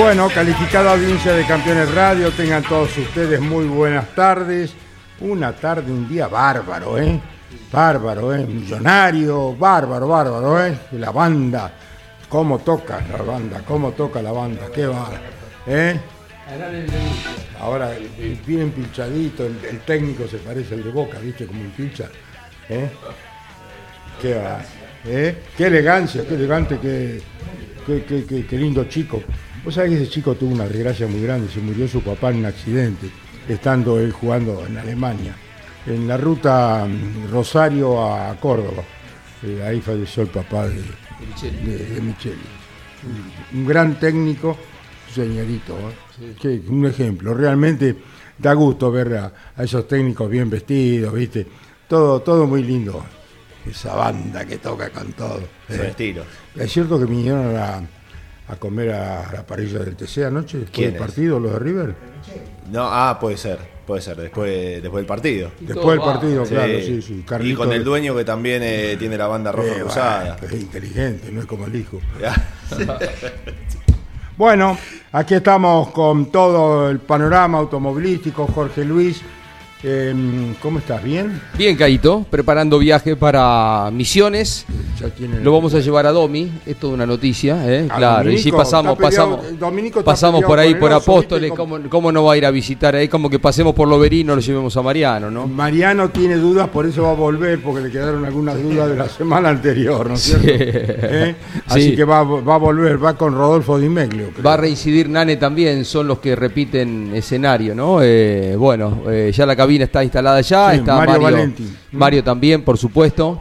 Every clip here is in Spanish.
Bueno, calificada audiencia de Campeones Radio, tengan todos ustedes muy buenas tardes. Una tarde, un día bárbaro, ¿eh? Bárbaro, ¿eh? Millonario, bárbaro, bárbaro, ¿eh? La banda, cómo toca la banda, cómo toca la banda, qué va, ¿eh? Ahora, bien pinchadito, el, técnico se parece al de Boca, ¿viste? Como un pincha, ¿eh? Qué va, ¿eh? Qué elegancia, qué elegante, qué, qué, qué, qué lindo chico. Vos sabés que ese chico tuvo una desgracia muy grande, se murió su papá en un accidente, estando él jugando en Alemania, en la ruta mm, Rosario a Córdoba. Eh, ahí falleció el papá de, Micheli. Un, gran técnico, señorito, ¿eh? un ejemplo. Realmente da gusto ver a, esos técnicos bien vestidos, ¿viste? Todo, todo muy lindo. Esa banda que toca con todo. estilo. Es cierto que vinieron a a comer a la parrilla del TC anoche después del partido, los de River? No, ah, puede ser, puede ser, después, después del partido. Después del partido, claro, sí, sí. y con el dueño que también eh, tiene la banda roja eh, cruzada. es inteligente, no es como el hijo. bueno, aquí estamos con todo el panorama automovilístico, Jorge Luis. Em, ¿Cómo estás? ¿Bien? Bien, Caito, preparando viaje para Misiones. Lo vamos a llevar a Domi, es toda una noticia, ¿eh? claro. y si pasamos, pasamos, pasamos por ahí por Apóstoles, ¿cómo, no va a ir a visitar ahí? Como que pasemos por Loberino, lo llevemos a Mariano, ¿no? Mariano tiene dudas, por eso va a volver, porque le quedaron algunas dudas de la semana anterior, ¿no es cierto? ¿Eh? Así que va, a volver, va con Rodolfo Di Meglio. Va a reincidir Nane también, son los que repiten escenario, ¿no? Eh, bueno, ya la está instalada ya, está Mario, Mario, Mario también, por supuesto.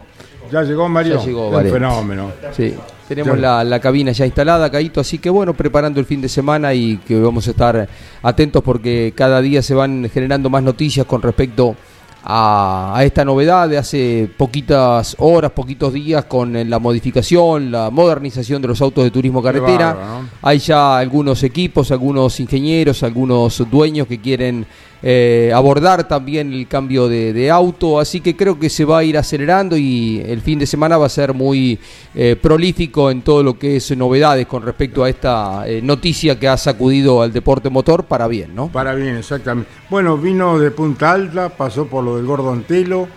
Ya llegó Mario. Ya llegó, Un fenómeno. Sí. Tenemos la, cabina ya instalada, Caíto, así que bueno, preparando el fin de semana y que vamos a estar atentos porque cada día se van generando más noticias con respecto a, esta novedad de hace poquitas horas, poquitos días con la modificación, la modernización de los autos de turismo carretera. Hay ya algunos equipos, algunos ingenieros, algunos dueños que quieren eh, abordar también el cambio de, auto, así que creo que se va a ir acelerando y el fin de semana va a ser muy eh, prolífico en todo lo que es novedades con respecto a esta eh, noticia que ha sacudido al deporte motor para bien, ¿no? Para bien, exactamente. Bueno, vino de Punta Alta, pasó por lo del Gordo Antelo,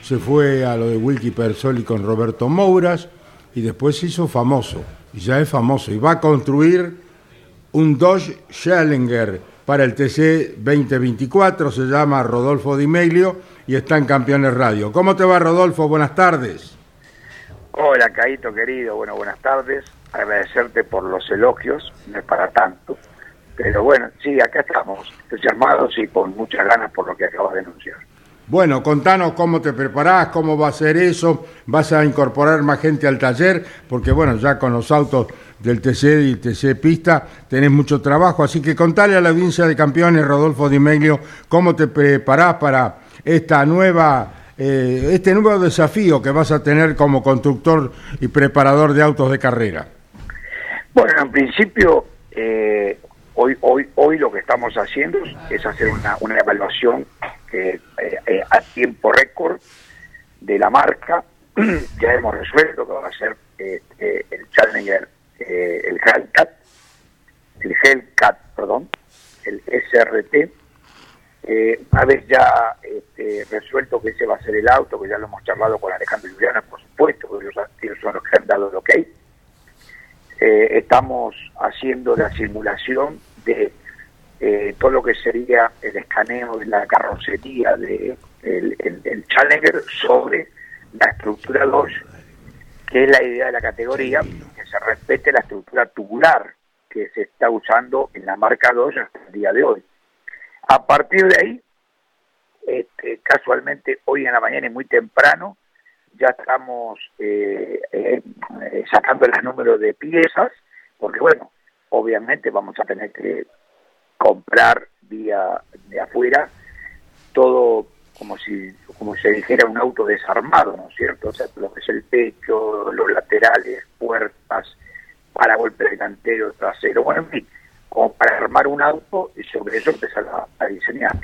se fue a lo de Wilkie Persoli con Roberto Mouras y después se hizo famoso, y ya es famoso, y va a construir un Dodge Challenger para el TC 2024, se llama Rodolfo Di Meglio y está en Campeones Radio. ¿Cómo te va Rodolfo? Buenas tardes. Hola Caito querido, bueno, buenas tardes. Agradecerte por los elogios, no es para tanto. Pero bueno, sí, acá estamos, entusiasmados y con muchas ganas por lo que acabas de anunciar. Bueno, contanos cómo te preparás, cómo va a ser eso, vas a incorporar más gente al taller, porque bueno, ya con los autos del TC y TC Pista tenés mucho trabajo, así que contale a la audiencia de campeones, Rodolfo Di Meglio, cómo te preparás para esta nueva, eh, este nuevo desafío que vas a tener como constructor y preparador de autos de carrera. Bueno, en principio, eh, hoy, hoy, hoy lo que estamos haciendo es hacer una, una evaluación eh, eh, a tiempo récord de la marca. ya hemos resuelto que va a ser eh, el Challenger, el Hellcat, el Hellcat, perdón, el SRT. una vez ya este, resuelto que ese va a ser el auto, que ya lo hemos charlado con Alejandro Juliana, por supuesto, porque ellos, son los que han dado el ok. estamos haciendo la simulación de eh, todo lo que sería el escaneo de la carrocería de el, Challenger sobre la estructura 2, que es la idea de la categoría, se respete la estructura tubular que se está usando en la marca 2 hasta el día de hoy. A partir de ahí, este, casualmente hoy en la mañana y muy temprano, ya estamos eh, eh, sacando el número de piezas, porque bueno, obviamente vamos a tener que comprar vía de afuera todo como si como se dijera un auto desarmado, ¿no es cierto? O sea, lo que es el pecho, los laterales, puertas, para golpe delantero, trasero, bueno, en fin, como para armar un auto y sobre eso empezar a, diseñar.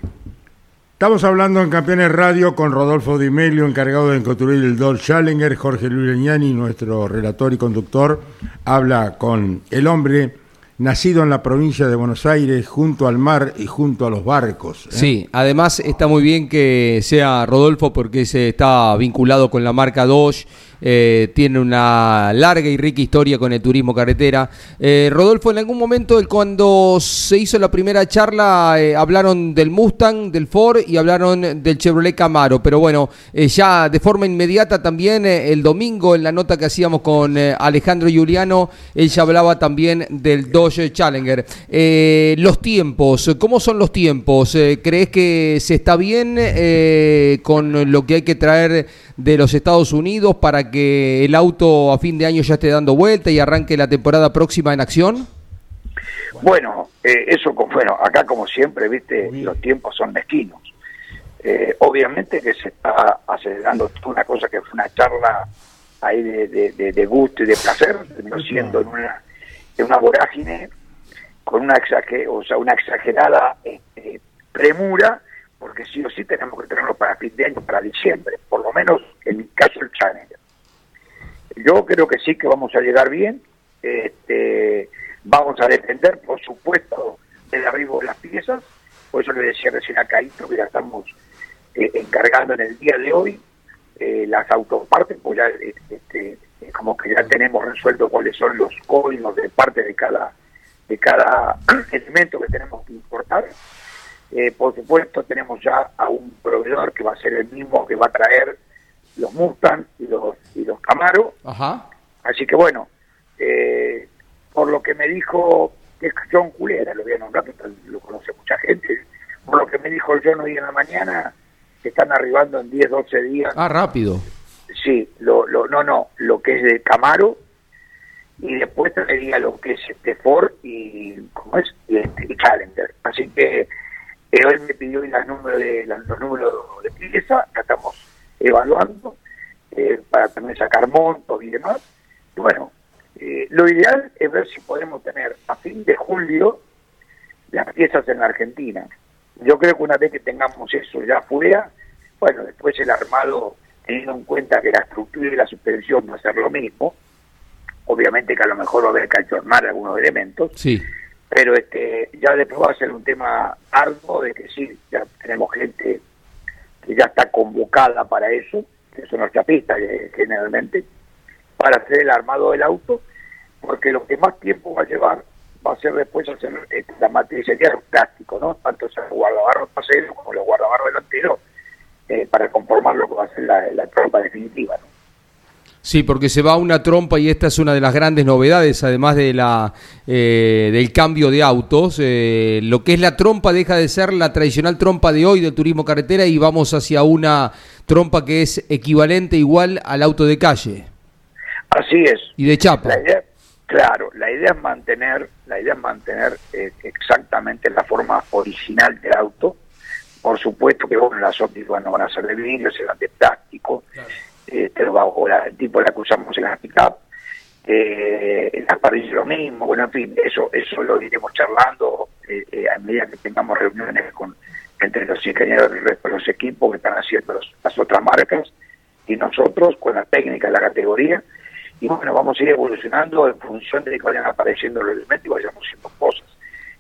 Estamos hablando en Campeones Radio con Rodolfo Di Melio, encargado de construir el Dodge Challenger, Jorge Luis Leñani, nuestro relator y conductor, habla con el hombre nacido en la provincia de Buenos Aires, junto al mar y junto a los barcos. ¿eh? Sí, además está muy bien que sea Rodolfo porque se está vinculado con la marca Dodge eh, tiene una larga y rica historia con el turismo carretera. Eh, Rodolfo, en algún momento cuando se hizo la primera charla eh, hablaron del Mustang, del Ford y hablaron del Chevrolet Camaro, pero bueno, ya de forma inmediata también el domingo en la nota que hacíamos con Alejandro Juliano, él ya hablaba también del Dodge Challenger. los tiempos, ¿cómo son los tiempos? ¿Crees que se está bien con lo que hay que traer de los Estados Unidos para que el auto a fin de año ya esté dando vuelta y arranque la temporada próxima en acción? Bueno, eh, eso, bueno, acá como siempre, viste, los tiempos son mezquinos. Eh, obviamente que se está acelerando una cosa que fue una charla ahí de, gusto y de placer, siendo en una, en una vorágine con una, o sea, una exagerada este, premura porque sí o sí tenemos que tenerlo para fin de año, para diciembre, por lo menos en mi caso el Challenger. Yo creo que sí que vamos a llegar bien, este, vamos a depender, por supuesto, del arribo de las piezas, por eso le decía recién a Caíto que ya estamos eh, encargando en el día de hoy eh, las autopartes, pues ya este, como que ya tenemos resuelto cuáles son los códigos de parte de cada de cada elemento que tenemos que importar eh, por supuesto, tenemos ya a un proveedor que va a ser el mismo que va a traer los Mustang y los, y los Camaro. Así que bueno, eh, por lo que me dijo, que es John Culera, lo voy a nombrar, lo conoce mucha gente, por lo que me dijo John hoy en la mañana, que están arribando en 10, 12 días. Ah, rápido. Sí, lo, lo, no, no, lo que es de Camaro y después traería lo que es este Ford y, ¿cómo es? Y, este, Challenger. Así que eh, hoy me pidió los números de, los números de pieza, que estamos evaluando eh, para también sacar montos y demás. Y bueno, eh, lo ideal es ver si podemos tener a fin de julio las piezas en la Argentina. Yo creo que una vez que tengamos eso ya fuera, bueno, después el armado, teniendo en cuenta que la estructura y la suspensión va a ser lo mismo, obviamente que a lo mejor va a haber que algunos elementos, sí pero este ya después va a ser un tema arduo de que sí, ya tenemos gente que ya está convocada para eso, que son los chapistas eh, generalmente, para hacer el armado del auto, porque lo que más tiempo va a llevar va a ser después hacer eh, la matricería de plástico, ¿no? Tanto el guardabarro trasero como los guardabarros delanteros, eh, para conformar lo que va a ser la, la tropa definitiva, ¿no? Sí, porque se va una trompa y esta es una de las grandes novedades, además de la eh, del cambio de autos. Eh, lo que es la trompa deja de ser la tradicional trompa de hoy del turismo carretera y vamos hacia una trompa que es equivalente igual al auto de calle. Así es. Y de chapa. claro, la idea es mantener, la idea es mantener eh, exactamente la forma original del auto. Por supuesto que bueno, las ópticas no van a ser de vidrio, serán de plástico. Claro este, el tipo la que usamos en la pick-up, eh, las parrillas lo mismo, bueno, en fin, eso eso lo iremos charlando eh, eh, a medida que tengamos reuniones con entre los ingenieros y los equipos que están haciendo las otras marcas y nosotros con la técnica de la categoría y bueno, vamos a ir evolucionando en función de que vayan apareciendo los elementos y vayamos haciendo cosas.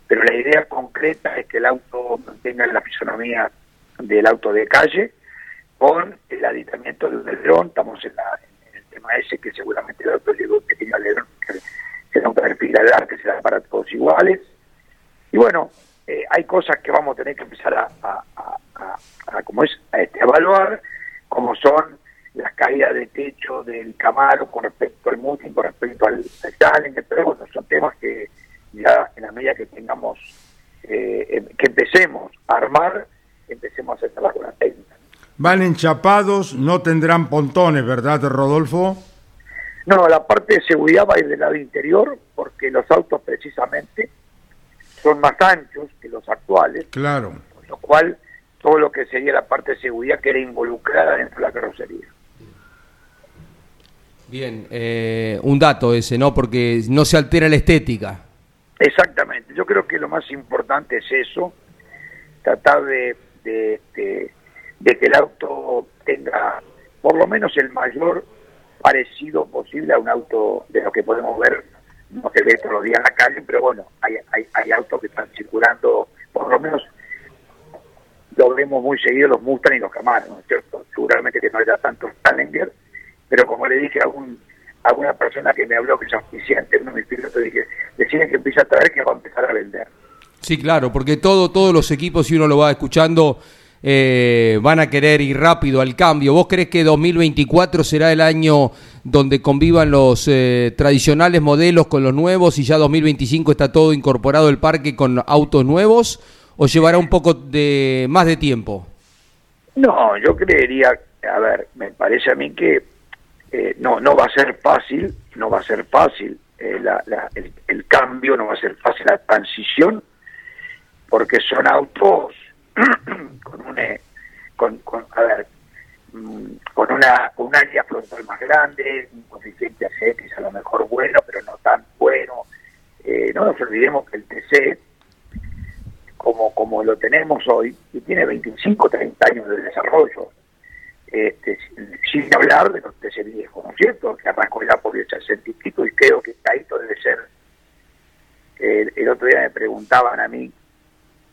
Pero la idea concreta es que el auto mantenga la fisonomía del auto de calle, con el aditamiento de un alerón, estamos en, el tema ese que seguramente el otro llegó un pequeño alerón que será un perfil de que será para todos iguales. Y bueno, eh, hay cosas que vamos a tener que empezar a, como es, este, evaluar, como son las caídas de techo del Camaro con respecto al Multi, con respecto al, Challenger, pero bueno, son temas que ya en la medida que tengamos, eh, em, que empecemos a armar, empecemos a hacer con la técnica. Van enchapados, no tendrán pontones, ¿verdad, Rodolfo? No, la parte de seguridad va a ir del lado interior, porque los autos precisamente son más anchos que los actuales. Claro. Con lo cual, todo lo que sería la parte de seguridad queda involucrada dentro de la carrocería. Bien, eh, un dato ese, ¿no? Porque no se altera la estética. Exactamente, yo creo que lo más importante es eso, tratar de de que el auto tenga por lo menos el mayor parecido posible a un auto de lo que podemos ver, no se ve todos los días en la calle, pero bueno, hay, hay, hay autos que están circulando, por lo menos lo vemos muy seguido los Mustang y los Camaro, ¿no es cierto? Seguramente que no haya tantos Challenger, pero como le dije a, un, una persona que me habló que es suficiente, uno de mis pilotos, dije, deciden que empieza a traer que va a empezar a vender. Sí, claro, porque todo, todos los equipos, si uno lo va escuchando, eh, van a querer ir rápido al cambio. ¿Vos crees que 2024 será el año donde convivan los eh, tradicionales modelos con los nuevos y ya 2025 está todo incorporado el parque con autos nuevos? ¿O llevará un poco de más de tiempo? No, yo creería, a ver, me parece a mí que eh, no, no va a ser fácil, no va a ser fácil el, el cambio, no va a ser fácil la transición, porque son autos con un eh, con, con, a ver mm, con una un área frontal más grande, un coeficiente ACX a lo mejor bueno, pero no tan bueno. Eh, no nos olvidemos que el TC, como, como lo tenemos hoy, y tiene 25, 30 años de desarrollo, este, sin hablar de los TC viejos, ¿no es cierto? Que arrancó ya por el 60 y y creo que Caíto debe ser. el otro día me preguntaban a mí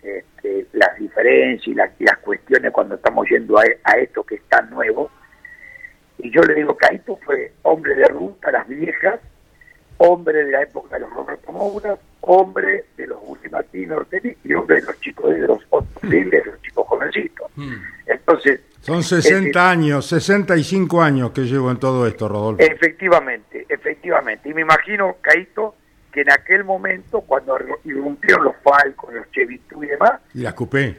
este, las diferencias y las, cuestiones cuando estamos yendo a, esto que es tan nuevo. Y yo le digo, Caito fue hombre de ruta, las viejas, hombre de la época de los Roberto Moura, hombre de los Ortelli y hombre de los chicos de los de los chicos jovencitos. Hmm. Entonces... Son 60 años, 65 años que llevo en todo esto, Rodolfo. Efectivamente, efectivamente. Y me imagino, Caito, que en aquel momento, cuando irrumpieron los Falcos, los Chevitú y demás... Y las Coupé.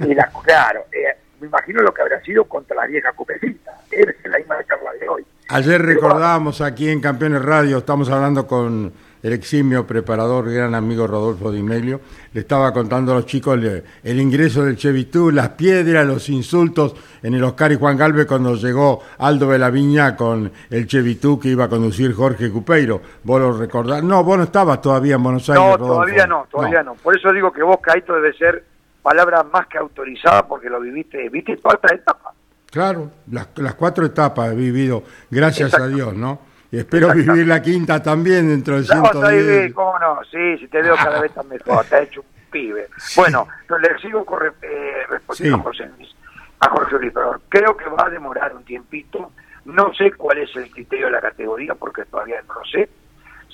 Y las, claro, eh, me imagino lo que habrá sido contra la vieja Coupecita. Es la misma charla de hoy. Ayer recordábamos aquí en Campeones Radio, estamos hablando con el eximio preparador, gran amigo Rodolfo Di Melio, le estaba contando a los chicos el, ingreso del Chevitú, las piedras, los insultos en el Oscar y Juan Galvez cuando llegó Aldo de la Viña con el Chevitú que iba a conducir Jorge Cupeiro. ¿Vos lo recordás? No, vos no estabas todavía en Buenos Aires. No, todavía no, todavía no. Por eso digo que vos, Caito, debe ser palabra más que autorizada porque lo viviste, viste todas estas etapas. Claro, las, las cuatro etapas he vivido, gracias a Dios, ¿no? Espero vivir la quinta también dentro de 110. ¿cómo no? Sí, si te veo cada vez tan mejor, te has hecho un pibe. Bueno, le sigo eh, respondiendo a José Luis, a Jorge Luis, creo que va a demorar un tiempito. No sé cuál es el criterio de la categoría, porque todavía no lo sé.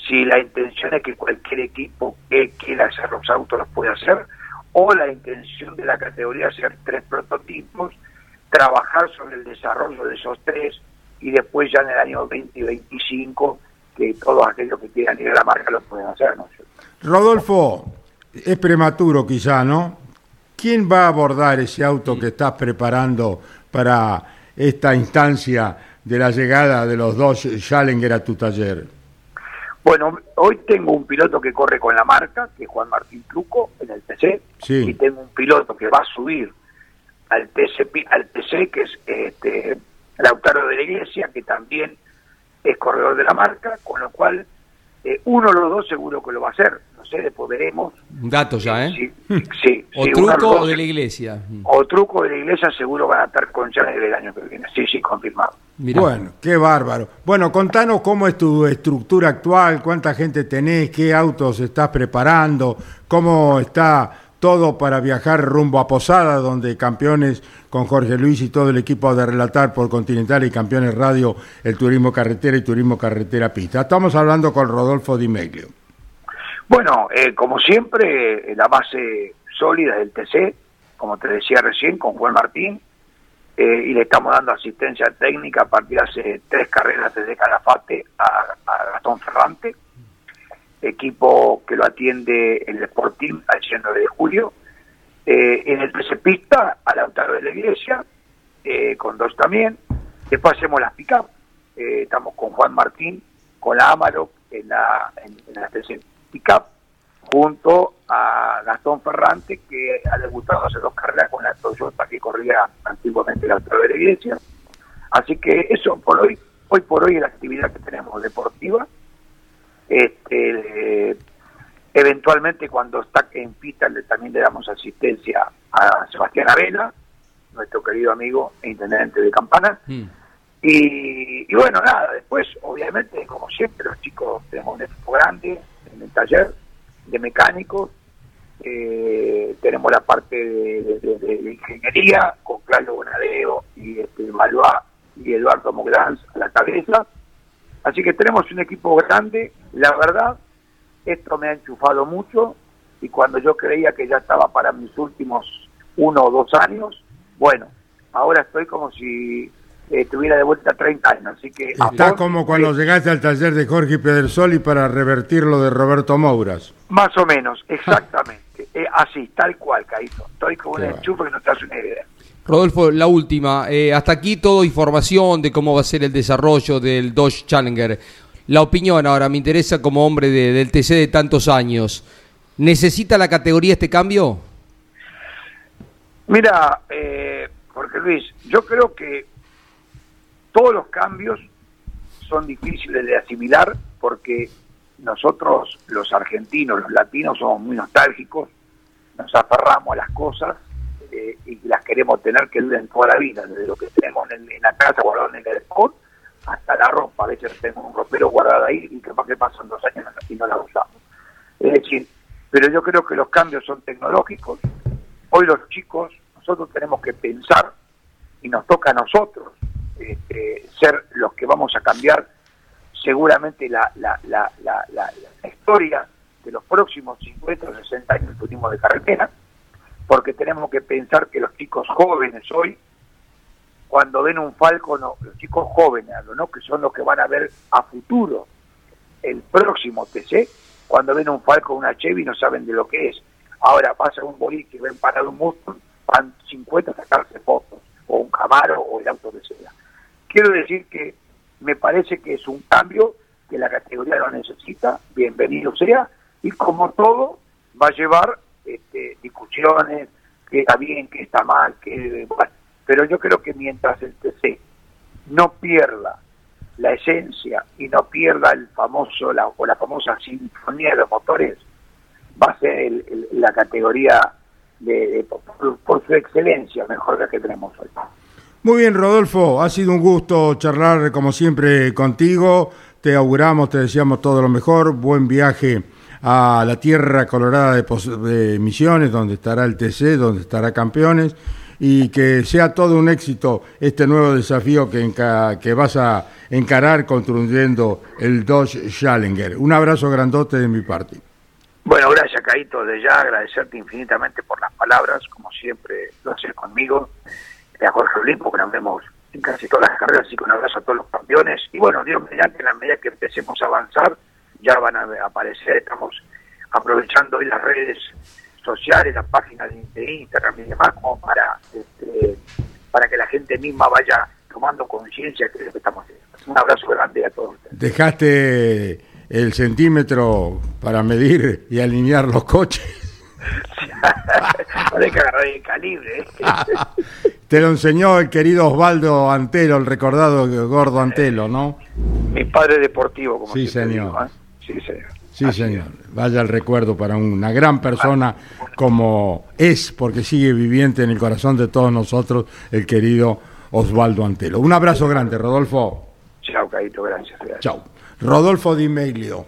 Si la intención es que cualquier equipo que quiera hacer los autos los pueda hacer, o la intención de la categoría es hacer tres prototipos, trabajar sobre el desarrollo de esos tres y después ya en el año 2025 que todos aquellos que quieran ir a la marca lo pueden hacer. ¿no? Rodolfo, es prematuro quizá, ¿no? ¿Quién va a abordar ese auto que estás preparando para esta instancia de la llegada de los dos Challenger a tu taller? Bueno, hoy tengo un piloto que corre con la marca, que es Juan Martín Truco, en el TC, Sí. y tengo un piloto que va a subir al TC, al TC que es este, Lautaro de la Iglesia, que también es corredor de la marca, con lo cual eh, uno de los dos seguro que lo va a hacer. No sé, después veremos. Un dato ya, ¿eh? Sí, sí, O sí, los truco dos- o de la iglesia. o truco de la iglesia seguro van a estar con Challenger el año que viene. Sí, sí, confirmado. Mirá. Bueno, qué bárbaro. Bueno, contanos cómo es tu estructura actual, cuánta gente tenés, qué autos estás preparando, cómo está todo para viajar rumbo a Posada, donde campeones con Jorge Luis y todo el equipo de Relatar por Continental y Campeones Radio, el turismo carretera y turismo carretera pista. Estamos hablando con Rodolfo Di Meglio. Bueno, eh, como siempre, eh, la base sólida del TC, como te decía recién, con Juan Martín, eh, y le estamos dando asistencia técnica a partir de hace tres carreras desde Calafate a, a Gastón Ferrante, equipo que lo atiende el Sporting al 19 de julio, eh, en el TC Pista a Lautaro de la Iglesia, eh, con dos también, después hacemos las pick-up, eh, estamos con Juan Martín, con la Amarok en la, en, en la Pickup, junto a Gastón Ferrante, que ha debutado hace dos carreras con la Toyota que corría antiguamente la otra de la iglesia. Así que eso por hoy, hoy por hoy es la actividad que tenemos deportiva. Este, eventualmente cuando está en pista le- también le damos asistencia a Sebastián Avela, nuestro querido amigo e intendente de Campana. Mm. Y, y bueno, nada, después, obviamente, como siempre, los chicos tenemos un equipo grande en el taller de mecánicos, eh, tenemos la parte de, de- de- de ingeniería con Claudio Bonadeo y este, Valois y Eduardo Mogranz a la cabeza. Así que tenemos un equipo grande, la verdad, esto me ha enchufado mucho y cuando yo creía que ya estaba para mis últimos uno o dos años, bueno, ahora estoy como si eh, tuviera de vuelta 30 años, así que... Está como cuando eh, llegaste al taller de Jorge Pedersoli para revertir lo de Roberto Mouras. Más o menos, exactamente, eh, así, tal cual, Caíto. Estoy con un enchufe que no te hace una idea. Rodolfo, la última. Eh, hasta aquí todo información de cómo va a ser el desarrollo del Dodge Challenger. La opinión ahora, me interesa como hombre de- del TC de tantos años. ¿Necesita la categoría este cambio? Mira, eh, Jorge Luis, yo creo que todos los cambios son difíciles de asimilar porque nosotros, los argentinos, los latinos, somos muy nostálgicos, nos aferramos a las cosas eh, y las queremos tener que duren toda la vida, desde lo que tenemos en, la casa guardado en el spot hasta la ropa. A veces tenemos un ropero guardado ahí y capaz que pasan dos años y no la usamos. Es decir, pero yo creo que los cambios son tecnológicos. Hoy los chicos, nosotros tenemos que pensar y nos toca a nosotros este, ser los que vamos a cambiar seguramente la, la, la- la historia de los próximos 50 o 60 años del turismo de carretera, porque tenemos que pensar que los chicos jóvenes hoy, cuando ven un Falco, no, los chicos jóvenes, ¿no? que son los que van a ver a futuro el próximo TC, cuando ven un Falco o una Chevy no saben de lo que es. Ahora pasa un boliche ven parado un Mustang, van 50 a sacarse fotos, o un Camaro o el auto que sea. Quiero decir que me parece que es un cambio que la categoría lo necesita, bienvenido sea, y como todo va a llevar este, discusiones, que está bien, que está mal, que bueno, pero yo creo que mientras el TC no pierda la esencia y no pierda el famoso la, o la famosa sinfonía de los motores, va a ser el- la categoría de, de- por, por su excelencia mejor la que tenemos hoy. Muy bien, Rodolfo, ha sido un gusto charlar como siempre contigo. Te auguramos, te deseamos todo lo mejor. Buen viaje a la tierra colorada de, de Misiones, donde estará el TC, donde estará Campeones. Y que sea todo un éxito este nuevo desafío que, que vas a encarar construyendo el Dodge Challenger. Un abrazo grandote de mi parte. Bueno, gracias, Caíto, de ya agradecerte infinitamente por las palabras, como siempre lo haces conmigo, a Jorge Luis, porque nos vemos en casi todas las carreras, así que un abrazo a todos los campeones. Y bueno, Dios mediante, en la medida que empecemos a avanzar, ya van a aparecer, estamos aprovechando hoy las redes sociales, las páginas de, Instagram y demás, como para, este, para que la gente misma vaya tomando conciencia de lo que estamos haciendo. Un abrazo grande a todos ustedes. Dejaste el centímetro para medir y alinear los coches. hay que agarrar el calibre. ¿eh? Te lo enseñó el querido Osvaldo Antelo, el recordado gordo Antelo, ¿no? Mi padre deportivo, como sí, señor. ¿eh? Sí, señor. Sí, señor. Vaya el recuerdo para una gran persona como es, porque sigue viviente en el corazón de todos nosotros, el querido Osvaldo Antelo. Un abrazo grande, Rodolfo. Chao, Caito, gracias. gracias. Chao. Rodolfo Di Meglio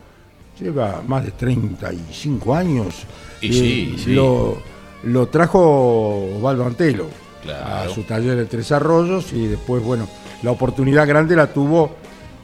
lleva más de 35 años. Y sí, sí. Lo, lo trajo Osvaldo Antelo a su taller de Tres Arroyos y después, bueno, la oportunidad grande la tuvo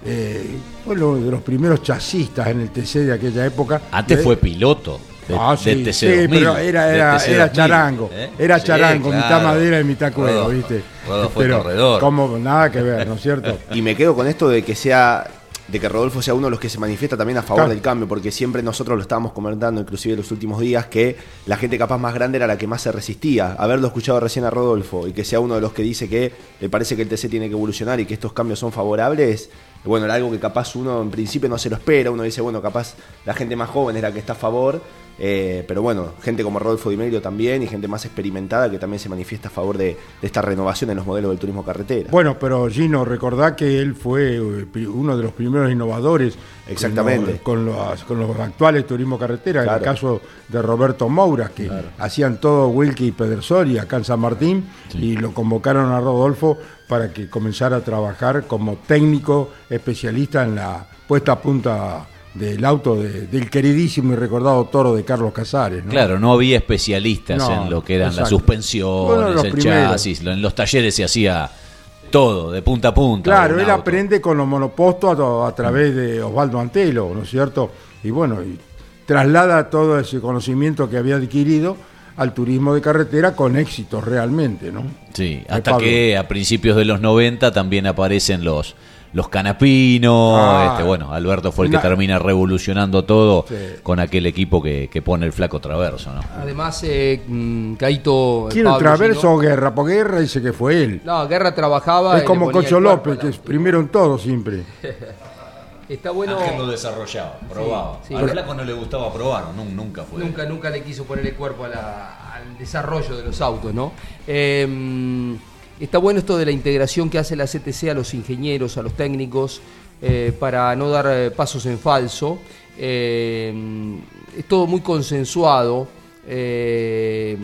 eh, fue uno de los primeros chasistas en el TC de aquella época. Antes fue piloto. De, ah, sí, TC sí, pero era, era, charango, ¿eh? era charango, mitad madera y mitad cuero, ¿viste? fue pero, corredor. Como nada que ver, ¿no es cierto? y me quedo con esto de que sea de que Rodolfo sea uno de los que se manifiesta también a favor del cambio, porque siempre nosotros lo estábamos comentando, inclusive en los últimos días, que la gente capaz más grande era la que más se resistía. Haberlo escuchado recién a Rodolfo y que sea uno de los que dice que le parece que el TC tiene que evolucionar y que estos cambios son favorables, bueno, era algo que capaz uno en principio no se lo espera, uno dice, bueno, capaz la gente más joven es la que está a favor, eh, pero bueno, gente como Rodolfo Di Meglio también y gente más experimentada que también se manifiesta a favor de, esta renovación en los modelos del turismo carretera. Bueno, pero Gino, recordá que él fue eh, uno de los primeros innovadores Exactamente. Con, los, con, los, actuales turismo carretera, en el caso de Roberto Moura, que hacían todo Wilkie y Pedersoli acá en San Martín, y lo convocaron a Rodolfo para que comenzara a trabajar como técnico especialista en la puesta a punta del auto del queridísimo y recordado toro de Carlos Casares. Claro, no había especialistas en lo que eran las suspensiones, el chasis, en los talleres se hacía todo, de punta a punta. Claro, él aprende con los monopostos a, través de Osvaldo Antelo, ¿no es cierto? Y bueno, y traslada todo ese conocimiento que había adquirido al turismo de carretera con éxito realmente, ¿no? Sí, hasta que a principios de los 90 también aparecen los los canapinos, ah. este, bueno, Alberto fue el que termina revolucionando todo con aquel equipo que, pone el flaco traverso, ¿no? Además, eh, mm, Caito... ¿Quién traverso o Guerra? Porque Guerra dice que fue él. No, Guerra trabajaba... Es como Cocho López, que es primero en todo siempre. Está bueno. Ángel lo desarrollaba, probaba. Al flaco no le gustaba probar, nunca fue. Nunca, nunca le quiso poner el cuerpo al desarrollo de los autos, ¿no? Eh, Está bueno esto de la integración que hace la CTC a los ingenieros, a los técnicos, eh, para no dar eh, pasos en falso. Eh, es todo muy consensuado. se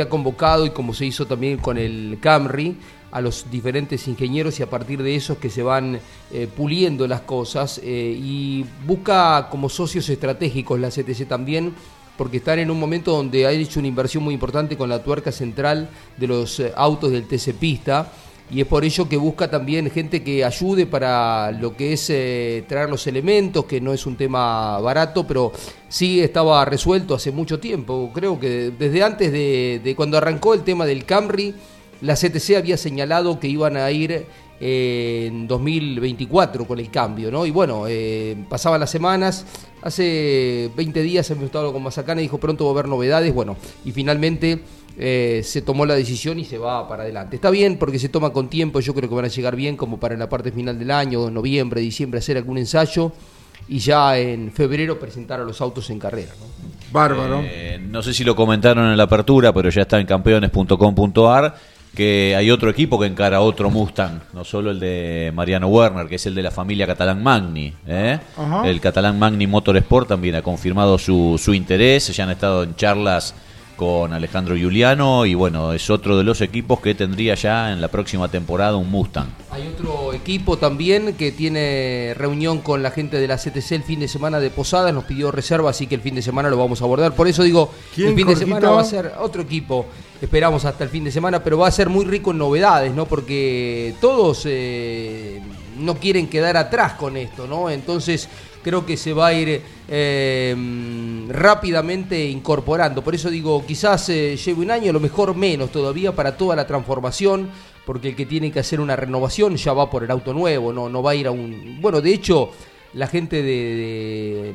ha convocado y como se hizo también con el Camry a los diferentes ingenieros y a partir de eso que se van puliendo las cosas y busca como socios estratégicos la CTC también porque están en un momento donde ha hecho una inversión muy importante con la tuerca central de los eh, autos del TC Pista y es por ello que busca también gente que ayude para lo que es eh, traer los elementos, que no es un tema barato, pero sí estaba resuelto hace mucho tiempo. Creo que desde antes de, cuando arrancó el tema del Camry, la CTC había señalado que iban a ir eh, en 2024 con el cambio, ¿no? Y bueno, pasaban las semanas, Hace 20 días hemos estado con Mazacana y dijo pronto va a haber novedades. Bueno, y finalmente eh, se tomó la decisión y se va para adelante. Está bien porque se toma con tiempo, yo creo que van a llegar bien como para en la parte final del año, noviembre, diciembre, hacer algún ensayo y ya en febrero presentar a los autos en carrera. ¿no? Bárbaro. Eh, no sé si lo comentaron en la apertura, pero ya está en campeones.com.ar que hay otro equipo que encara otro Mustang, no solo el de Mariano Werner, que es el de la familia Catalán Magni. ¿eh? El Catalán Magni Motorsport también ha confirmado su, su interés, ya han estado en charlas con Alejandro Giuliano y bueno, es otro de los equipos que tendría ya en la próxima temporada un Mustang. Hay otro equipo también que tiene reunión con la gente de la CTC el fin de semana de Posadas, nos pidió reserva, así que el fin de semana lo vamos a abordar. Por eso digo, el fin de semana va a ser otro equipo, esperamos hasta el fin de semana, pero va a ser muy rico en novedades, ¿no? Porque todos eh, no quieren quedar atrás con esto, ¿no? Entonces creo que se va a ir eh, rápidamente incorporando. Por eso digo, quizás eh, lleve un año, a lo mejor menos todavía para toda la transformación, porque el que tiene que hacer una renovación ya va por el auto nuevo, no, no va a ir a un... Bueno, de hecho, la gente de,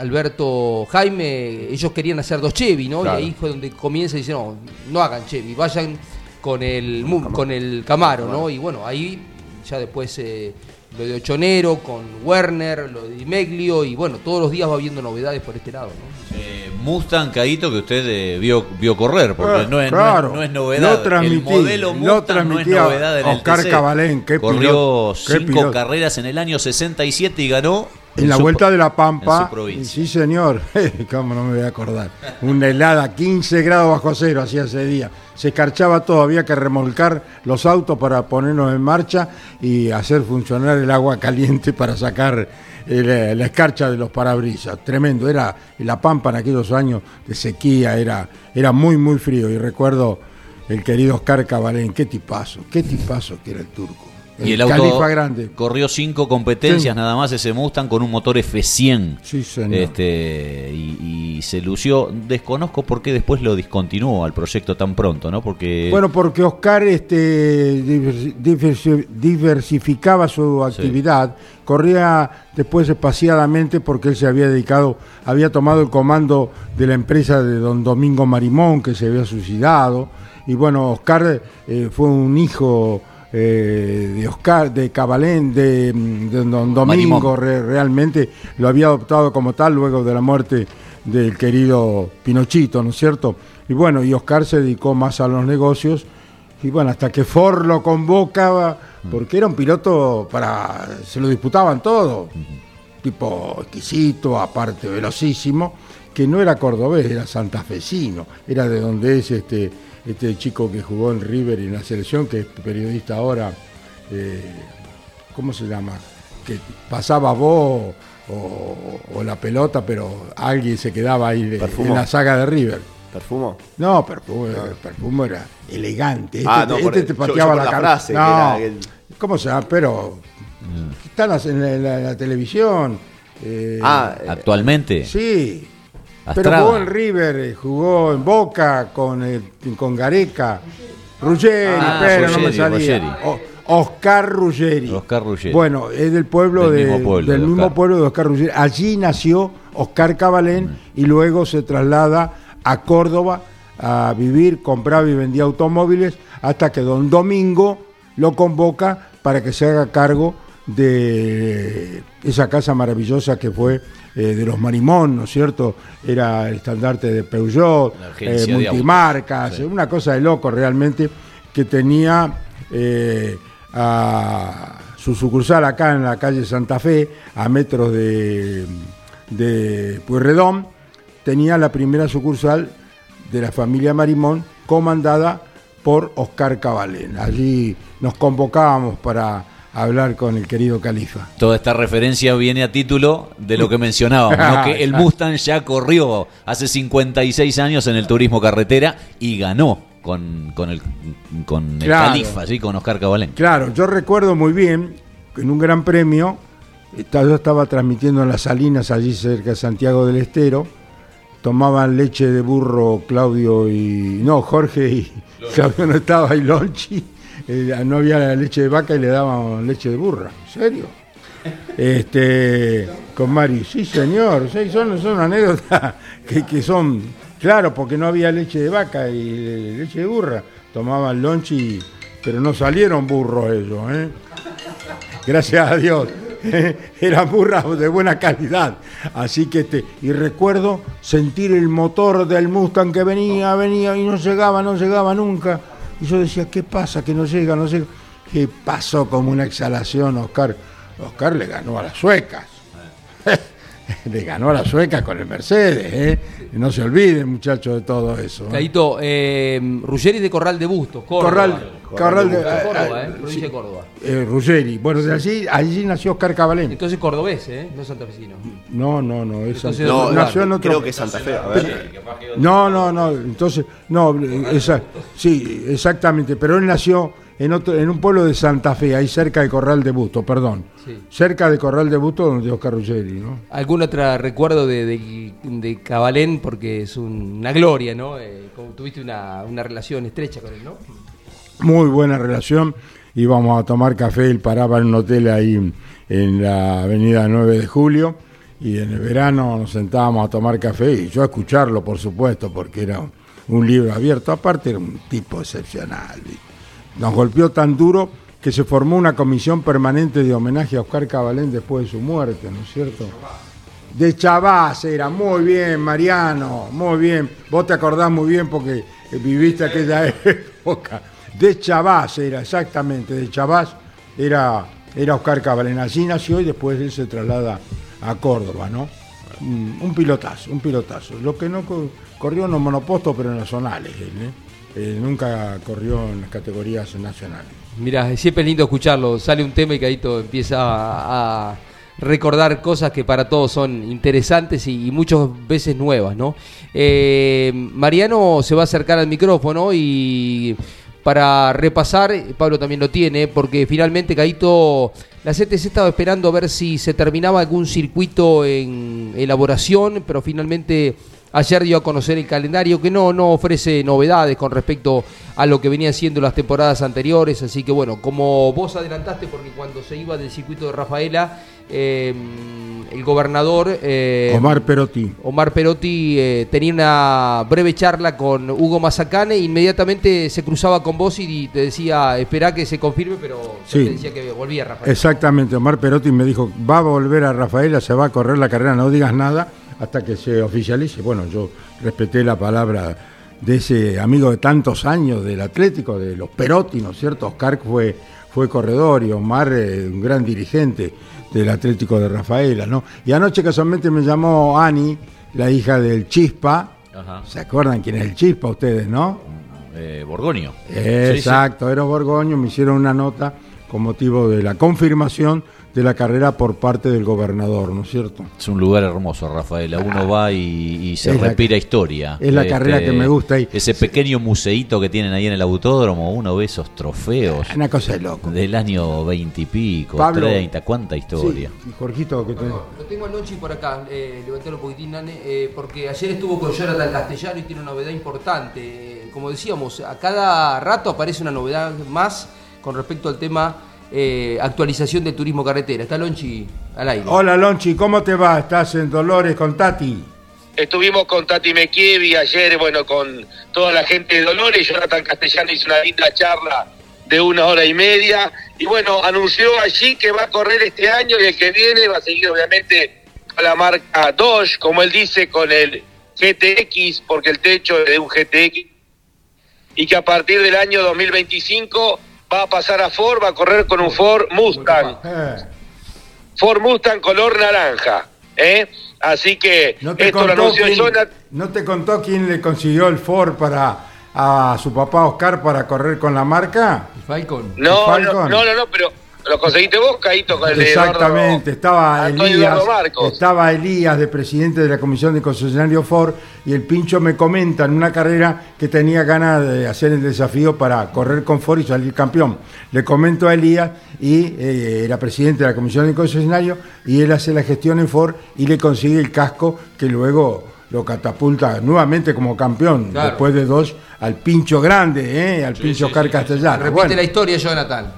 Alberto Jaime, ellos querían hacer dos Chevy, ¿no? Claro. Y ahí fue donde comienza y dice, no, no hagan Chevy, vayan con el, Mu- con el Camaro, ¿no? Y bueno, ahí ya después eh, lo de Ochonero con Werner, lo de Di Meglio, y bueno, todos los días va habiendo novedades por este lado, ¿no? Eh, Mustang Caíto que usted eh, vio, vio correr, porque Ah, no, es, claro. no, es, no es novedad. Lo transmití, el modelo lo Mustang no es novedad en el Oscar TC. Cabalén, qué Corrió piloto, qué cinco piloto. carreras en el año 67 y ganó En la vuelta de la en Pampa, su sí señor, cómo no me voy a acordar, una helada, 15 grados bajo cero hacía ese día, se escarchaba todo, había que remolcar los autos para ponernos en marcha y hacer funcionar el agua caliente para sacar el- la escarcha de los parabrisas, tremendo, era la Pampa en aquellos años de sequía, era, era muy muy frío. Y recuerdo el querido Oscar Cabalén, qué tipazo, qué tipazo que era el turco. Y el auto Califa grande. corrió cinco competencias Sí. nada más ese Mustang con un motor F100. Sí, señor. Este, y, y se lució. Desconozco por qué después lo discontinuó al proyecto tan pronto, ¿no? Porque Bueno, porque Oscar este, diversi- diversi- diversificaba su actividad, corría después espaciadamente porque él se había dedicado, había tomado el comando de la empresa de don Domingo Marimón, que se había suicidado, y bueno, Oscar eh, fue un hijo eh, de Oscar, de Cabalén, de, de don Domingo, re- realmente lo había adoptado como tal luego de la muerte del querido Pinochito, ¿no es cierto? Y bueno, y Oscar se dedicó más a los negocios, y bueno, hasta que Ford lo convocaba, porque era un piloto para, se lo disputaban todo, tipo exquisito, aparte velocísimo, que no era cordobés, era santafesino, era de donde es este, este chico que jugó en River y en la selección, que es periodista ahora, eh, ¿cómo se llama? Que pasaba vos o, o la pelota, pero alguien se quedaba ahí de- en la saga de River. ¿Perfumo? No, perfumo, perfumo era elegante. Este, Ah, no, te- este te yo- pateaba yo por la la frase, que No, era el- ¿cómo se llama? Pero están las- en la, la- la televisión. eh, Ah, eh, actualmente. sí. Pero jugó en River, eh, jugó en Boca con, eh, con Gareca. Ruggeri, Ah, pero no me salía. Ruggeri. Oscar Ruggeri. Oscar Ruggeri. Bueno, es del pueblo Del de- mismo pueblo del de mismo Oscar. pueblo de Oscar Ruggeri. Allí nació Oscar Cabalén y luego se traslada a Córdoba a vivir, compraba y vendía automóviles hasta que don Domingo lo convoca para que se haga cargo de esa casa maravillosa que fue eh, de los Marimón, ¿no es cierto? Era el estandarte de Peugeot, eh, multimarcas, Sí. una cosa de loco realmente, que tenía eh, a su sucursal acá en la calle Santa Fe, a metros de, de Pueyrredón, tenía la primera sucursal de la familia Marimón, comandada por Oscar Cabalén. Allí nos convocábamos para hablar con el querido Califa. Toda esta referencia viene a título de lo que mencionábamos, ¿no? que el Mustang ya corrió hace 56 años en el turismo carretera y ganó con, con el, con el Claro. Califa, ¿sí? con Oscar Cabalén. Claro, yo recuerdo muy bien que en un gran premio, yo estaba transmitiendo en las Salinas, allí cerca de Santiago del Estero, tomaban leche de burro Claudio y. No, Jorge y. Claudio no estaba y Lonchi. Eh, no había leche de vaca y le daban leche de burra. ¿En serio? Este, con Mari, sí señor, son, anécdotas que, son, claro, porque no había leche de vaca y leche de burra, tomaban lonchi, pero no salieron burros ellos, ¿eh? gracias a Dios, eran burras de buena calidad, así que, este, y recuerdo sentir el motor del Mustang que venía, venía y no llegaba, no llegaba nunca, y yo decía, ¿qué pasa? Que no llega, no llega, ¿qué pasó como una exhalación, Oscar? Oscar le ganó a las suecas. le ganó a las suecas con el Mercedes, ¿eh? No se olviden, muchachos, de todo eso. ¿eh? Caíto, eh, Ruggeri de Corral de Bustos, Córdoba. Corral, Corral de, Córdoba, eh, ah, provincia de Córdoba. eh, Ruggeri. Bueno, de allí, allí nació Oscar Cabalén. Entonces cordobés, ¿eh? No santafesino. No, no, no. es Entonces, Santa- No, nació en otro. creo que Santa Fe. A ver. No, no, no. Entonces, no, esa, sí, exactamente. Pero él nació en otro, en un pueblo de Santa Fe, ahí cerca de Corral de Busto, perdón. Sí. Cerca de Corral de Busto, donde Oscar Ruggeri, ¿no? ¿Algún otro recuerdo de, de, de Cabalén? Porque es un- una gloria, ¿no? Eh, tuviste una, una relación estrecha con él, ¿no? muy buena relación. Íbamos a tomar café, él paraba en un hotel ahí en la avenida 9 de julio y en el verano nos sentábamos a tomar café y yo a escucharlo, por supuesto, porque era un libro abierto. Aparte era un tipo excepcional. Nos golpeó tan duro que se formó una comisión permanente de homenaje a Oscar Cabalén después de su muerte, ¿no es cierto? De Chavás era, muy bien, Mariano, muy bien. Vos te acordás muy bien porque viviste aquella época. De Chavás era, exactamente, de Chavás era, era Oscar Cabalén. Allí nació y después él se traslada a Córdoba, ¿no? Mm, Un pilotazo, un pilotazo. Lo que no corrió en los monopostos, pero en él, ¿eh? Eh, nunca corrió en las categorías nacionales. Mira, siempre es lindo escucharlo. Sale un tema y Caíto empieza a, recordar cosas que para todos son interesantes y, y muchas veces nuevas, ¿no? Eh, Mariano se va a acercar al micrófono y para repasar, Pablo también lo tiene, porque finalmente Caíto, la CTC estaba esperando a ver si se terminaba algún circuito en elaboración, pero finalmente ayer dio a conocer el calendario que no, no ofrece novedades con respecto a lo que venían siendo las temporadas anteriores, así que bueno, como vos adelantaste, porque cuando se iba del circuito de Rafaela, eh, el gobernador... eh, Omar Perotti. Omar Perotti eh, tenía una breve charla con Hugo Mazacane, inmediatamente se cruzaba con vos y te decía, espera que se confirme, pero Sí. te decía que volvía Rafael. Exactamente, Omar Perotti me dijo, va a volver a Rafaela, se va a correr la carrera, no digas nada hasta que se oficialice. Bueno, yo respeté la palabra de ese amigo de tantos años del Atlético, de los Perotti, ¿no es cierto? Oscar fue, fue corredor y Omar eh, un gran dirigente del Atlético de Rafaela, ¿no? Y anoche casualmente me llamó Ani, la hija del Chispa. Ajá. ¿Se acuerdan quién es el Chispa ustedes, no? Eh, Borgonio. Exacto, era Borgoño, me hicieron una nota con motivo de la confirmación de la carrera por parte del gobernador, ¿no es cierto? Es un lugar hermoso, Rafaela. Uno va y, y se la- respira historia. Este, es la carrera que me gusta ahí. Ese pequeño museíto que tienen ahí en el autódromo, uno ve esos trofeos Una cosa de loco. del año 20 y pico, Pablo. 30, cuánta historia. Sí, y Jorgito, que te... Lo tengo a Lonchi por acá, eh, levantélo un poquitín, Nane, eh, porque ayer estuvo con Jonathan Castellano y tiene una novedad importante. Eh, como decíamos, a cada rato aparece una novedad más con respecto al tema eh, actualización del turismo carretera. Está Lonchi al aire. Hola Lonchi, ¿cómo te va? ¿Estás en Dolores con Tati? Estuvimos con Tati Mekievi ayer, bueno, con toda la gente de Dolores. Jonathan Castellano hizo una linda charla de una hora y media. Y bueno, anunció allí que va a correr este año y el que viene va a seguir, obviamente, con la marca Dodge, como él dice, con el GTX, porque el techo es de un GTX. Y que a partir del año 2025 va a pasar a Ford, va a correr con un Ford Mustang. Eh, Ford Mustang color naranja. ¿eh? Así que ¿no, te esto lo contó anunció quién, Jonathan. ¿No te contó quién le consiguió el Ford para a su papá Oscar para correr con la marca? Falcon. No, no, Falcon. no, no, no, pero lo conseguiste vos, Caíto, con el Exactamente, Eduardo- estaba Elías, estaba Elías de presidente de la comisión de concesionario Ford y el pincho me comenta en una carrera que tenía ganas de hacer el desafío para correr con Ford y salir campeón. Le comento a Elías y eh, era presidente de la comisión de concesionario y él hace la gestión en Ford y le consigue el casco que luego lo catapulta nuevamente como campeón Claro. después de dos al pincho grande, ¿eh? al pincho Oscar Castellano. Repite Bueno, la historia, Jonathan.